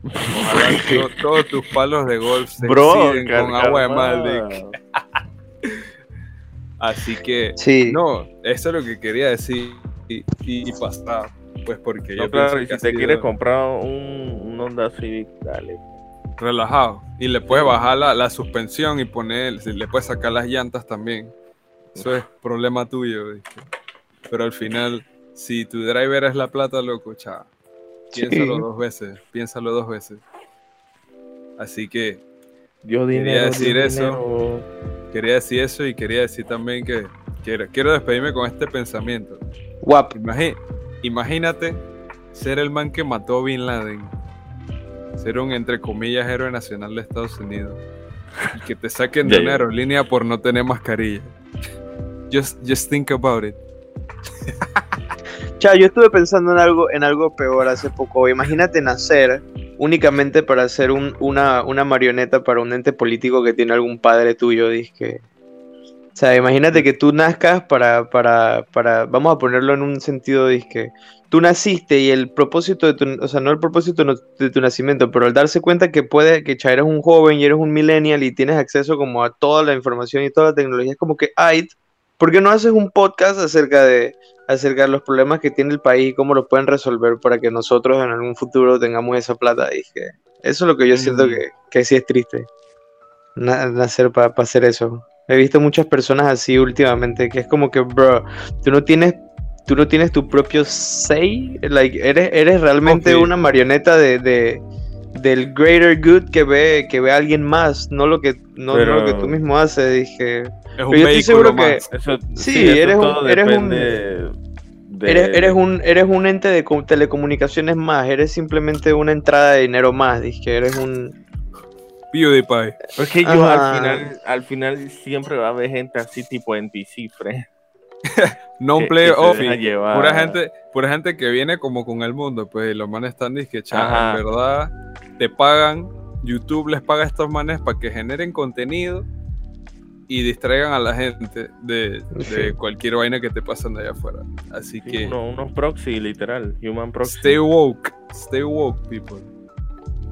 Ojalá [laughs] to- todos tus palos de golf se Bro, con agua de Maldic. [laughs] Así que, Sí. no, eso es lo que quería decir y, y, y pasar, pues porque No, yo claro, y si te quieres comprar un, un Honda Civic, dale. relajado y le puedes bajar la, la suspensión y poner, si le puedes sacar las llantas también. Eso es problema tuyo, ¿viste? pero al final, si tu driver es la plata, loco, chao. Sí. Piénsalo dos veces, piénsalo dos veces. Así que Dios Quería decir Dios eso. dinero. quería decir eso y quería decir también que quiero, quiero despedirme con este pensamiento. Guap. Imagi- imagínate ser el man que mató a Bin Laden, ser un entre comillas héroe nacional de Estados Unidos y que te saquen de una aerolínea por no tener mascarilla. Just, just think about it. Chao, yo estuve pensando en algo, en algo peor hace poco. Imagínate nacer únicamente para ser un- una, una marioneta para un ente político que tiene algún padre tuyo, dizque. O sea, imagínate que tú nazcas para, para, para, vamos a ponerlo en un sentido, dizque, tú naciste y el propósito de tu, o sea, no el propósito de tu nacimiento, pero al darse cuenta que puede, que cha, eres un joven y eres un millennial y tienes acceso como a toda la información y toda la tecnología, es como que, ay, ¿por qué no haces un podcast acerca de, acerca de los problemas que tiene el país y cómo los pueden resolver para que nosotros en algún futuro tengamos esa plata. Dije, eso es lo que yo siento Mm. que, que sí es triste. Na- nacer para hacer eso. He visto muchas personas así últimamente, que es como que, bro, tú no tienes, tú no tienes tu propio say, like, eres, eres realmente una marioneta de, de- del greater good que ve, que ve a alguien más, no lo que, no, lo que tú mismo haces. Dije, Es un Pero yo estoy seguro que-. Eso, Sí, eso eres un- eres un- de- Eres, eres un, eres un ente de co- telecomunicaciones más, eres simplemente una entrada de dinero más, dije, eres un... PewDiePie. Porque yo Ajá. al final, al final siempre va a haber gente así tipo NPC, Fred. [laughs] Non que- play que se off. deja llevar. Pura gente, pura gente que viene como con el mundo, pues y los manes están que Ajá. en verdad te pagan, YouTube les paga a estos manes para que generen contenido y distraigan a la gente de, de Sí. cualquier vaina que te pasan de allá afuera. Así Sí, que uno- unos proxy, literal. Human proxy. stay woke, stay woke people.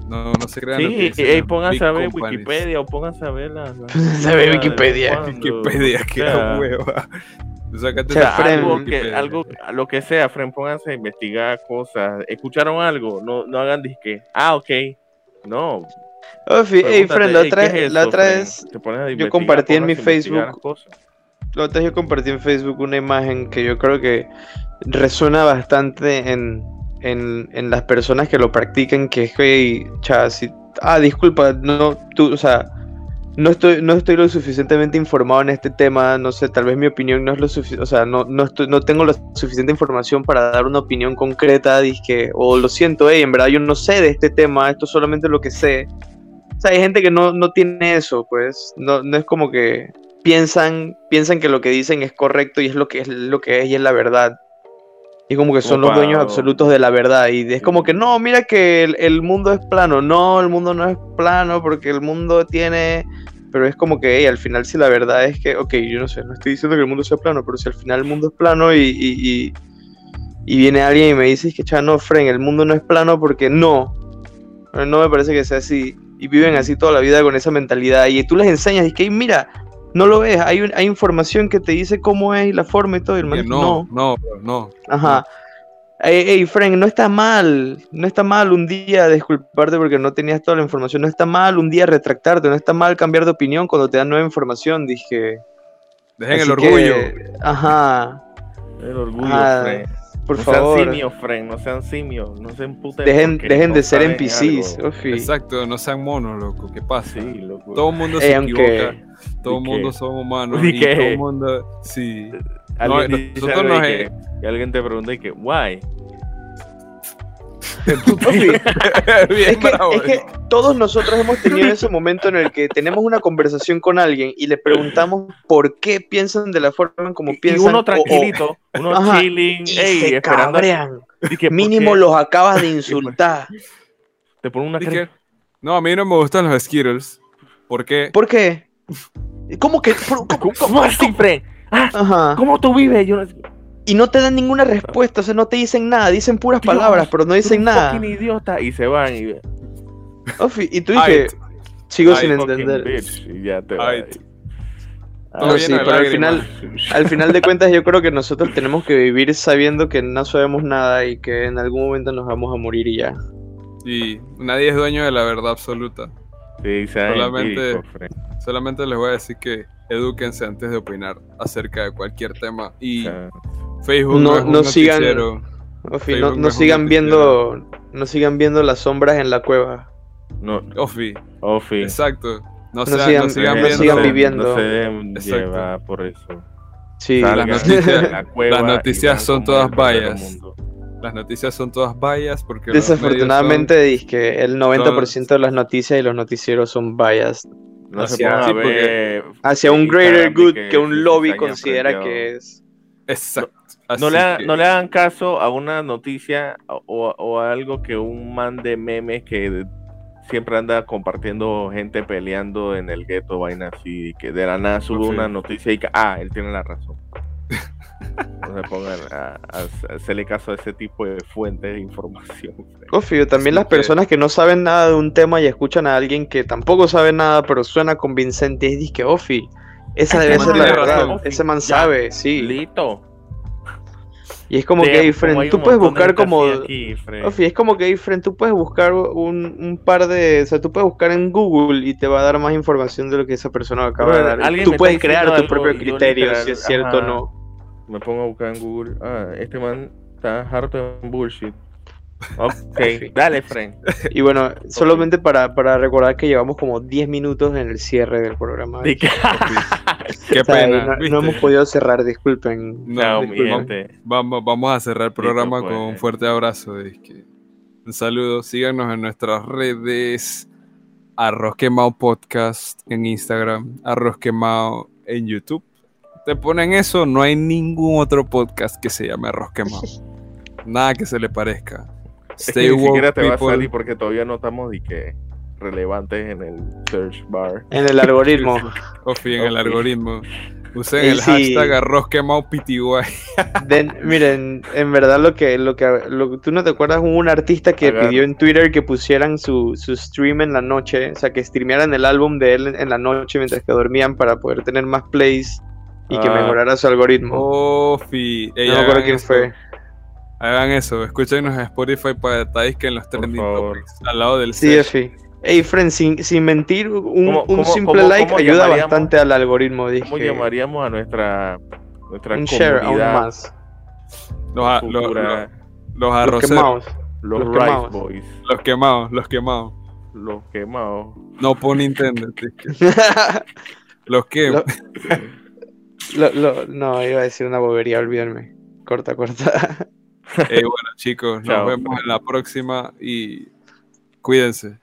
No, no se crean lo que Sí, dicen ey, las pónganse a ver companies. Wikipedia o pónganse a ver la. la- Pónganse a ver la- Wikipedia. Wikipedia, [laughs] o que sea, hueva. O sea, Fren, algo, que, algo, lo que sea, Fren, pónganse a investigar cosas. ¿Escucharon algo? No, no hagan disque. Ah, ok. No. Ofi, hey, pregúntate, friend, la "Ey, otra, ¿qué es la otra Fren?". vez, Te pones a yo compartí en mi Facebook la otra vez yo compartí en Facebook una imagen que yo creo que resuena bastante en, en, en las personas que lo practican, que es que, cha, si- ah, disculpa, no, tú, o sea, no estoy, no estoy lo suficientemente informado en este tema, no sé, tal vez mi opinión no es lo suficiente, o sea, no, no, estoy, no tengo la suficiente información para dar una opinión concreta, dizque, o lo siento, hey, en verdad yo no sé de este tema, esto es solamente lo que sé. O sea, hay gente que no, no tiene eso, pues, no, no es como que piensan, piensan que lo que dicen es correcto y es lo que es lo que es y es la verdad. Y como que son los dueños absolutos de la verdad. Y es como que no, mira que el, el mundo es plano. No, el mundo no es plano porque el mundo tiene. Pero es como que hey, al final, si la verdad es que, ok, yo no sé, no estoy diciendo que el mundo sea plano, pero si al final el mundo es plano y, y, y- y viene alguien y me dice que, cha, no, Fren, el mundo no es plano porque no. No me parece que sea así. Y viven así toda la vida con esa mentalidad. Y tú les enseñas y que, mira, no lo ves. Hay, un- hay información que te dice cómo es y la forma y todo. Y el man dice, no, no, bro, no. Ajá. Ey, ey, Frank, no está mal. No está mal un día disculparte porque no tenías toda la información. No está mal un día retractarte. No está mal cambiar de opinión cuando te dan nueva información. Dije. Dejen el que, orgullo. ajá. El orgullo, Ah, Fren. Por no favor. sean simios, Fren, no sean simios, no se emputen. Dejen, porque dejen no de ser NPCs. Exacto, no sean monos, loco. ¿Qué pasa? Sí, loco. Todo el mundo se aunque- equivoca. Todo el ¿Y mundo somos humanos. ¿Y todo el mundo. Sí. Alguien no, dice algo y que- y alguien te pregunta y que, why? [laughs] [laughs] Bien Es que, bravo, es que todos nosotros hemos tenido ese momento en el que tenemos una conversación con alguien y le preguntamos por qué piensan de la forma en como Y piensan. uno o- o- tranquilito, uno Ajá, chilling, y ey, se esperando. cabrean. y que, ¿por Mínimo los acabas de [laughs] insultar. Te ponen una cara. no, a mí no me gustan los Skittles. ¿Por qué? ¿Por qué? ¿Cómo que? por- ¿Cómo, cómo así, Fren? Ah, Ajá. ¿Cómo tú vives? Yo no Y no te dan ninguna respuesta, o sea, no te dicen nada, dicen puras Dios, palabras, pero no dicen un nada. idiota. Y se van y. Ofi, y tú dices, sigo sin entender. bitch, y ya te No, lleno sí, pero al final, al final de [laughs] cuentas yo creo que nosotros tenemos que vivir sabiendo que no sabemos nada y que en algún momento nos vamos a morir y ya. Y nadie es dueño de la verdad absoluta. Sí, Solamente-. Solamente les voy a decir que edúquense antes de opinar acerca de cualquier tema. Y Facebook No- no, sigan- noticiero. Ofi, Facebook no, sigan viendo, no sigan viendo las sombras en la cueva. no, Ofi, Ofi. exacto. No, No sean- sigan- no sigan no viendo. sigan viviendo. No se llevar por eso. Sí. Salgan Las noticias- de la cueva las y noticias vean son todas mundo. Las noticias son todas vallas porque Desafortunadamente, que el 90% de las noticias y los noticieros son biased. No se Hacia- ver Hacia un greater good que que un se lobby considera que es. Exacto. No le, ha- que- no le hagan caso a una noticia o, o a algo que un man de memes que siempre anda compartiendo gente peleando en el gueto, vaina así, que de la nada sube una noticia y que, ah, él tiene la razón. [laughs] No se pongan a, a hacerle caso a ese tipo de fuentes de información. Obvio, también Así las que- personas que no saben nada de un tema y escuchan a alguien que tampoco sabe nada, pero suena convincente, y que Ofi, esa debe ser la verdad. Ofi, Ese man ya. sabe, sí. Listo. Y es como que, hay tú puedes buscar como. aquí. Ofi, es como que, friend, tú puedes buscar un, un par de. O sea, tú puedes buscar en Google y te va a dar más información de lo que esa persona acaba de dar. alguien Tú puedes crear diciendo tu algo propio y yo criterio literal, si es cierto o no. Me pongo a buscar en Google. Ah, este man está harto en bullshit. Ok, [laughs] dale, friend. Y bueno, solamente para, para recordar que llevamos como 10 minutos en el cierre del programa. [laughs] Qué O sea, pena. no, hemos podido cerrar, disculpen. No, gente. Vamos, vamos a cerrar el programa pues. con un fuerte abrazo. es que- un saludo. Síganos en nuestras redes. Arroz Quemado Podcast en Instagram. Arroz Quemado en YouTube. Te ponen eso, no hay ningún otro podcast que se llame Arroz Quemado. [laughs] Nada que se le parezca. Es que Stay ni woke, siquiera te va a people. salir porque todavía no estamos de que relevantes en el search bar. En el algoritmo. [laughs] Ofi en el algoritmo. Usen Y el sí. hashtag Arroz Quemado PTY. [laughs] Den- miren, en verdad lo que, lo que, lo, tú no te acuerdas, hubo un artista que pidió en Twitter que pusieran su, su stream en la noche, o sea, que streamearan el álbum de él en la noche mientras que dormían para poder tener más plays y que Ah. mejorara su algoritmo. Ofi. Ey, no me acuerdo quién eso. fue. Hagan eso, escúchenos en Spotify para detalles que en los trending topics al lado del Sí. Efi. Ey, friend, sin, sin mentir, un, ¿Cómo- un cómo- simple cómo- like cómo ayuda bastante al algoritmo. Dije, ¿Cómo llamaríamos a nuestra, nuestra un share aún más. Los, a- los, los- los Los arroceros, quemados. los, los Rice quemados. Boys. los quemados, los quemados. Los quemados. No pone Nintendo. [laughs] Los que Lo- [laughs] Lo- lo- no, iba a decir una bobería, olvídenme. Corta, corta. Eh, bueno, chicos, nos vemos en la próxima y cuídense.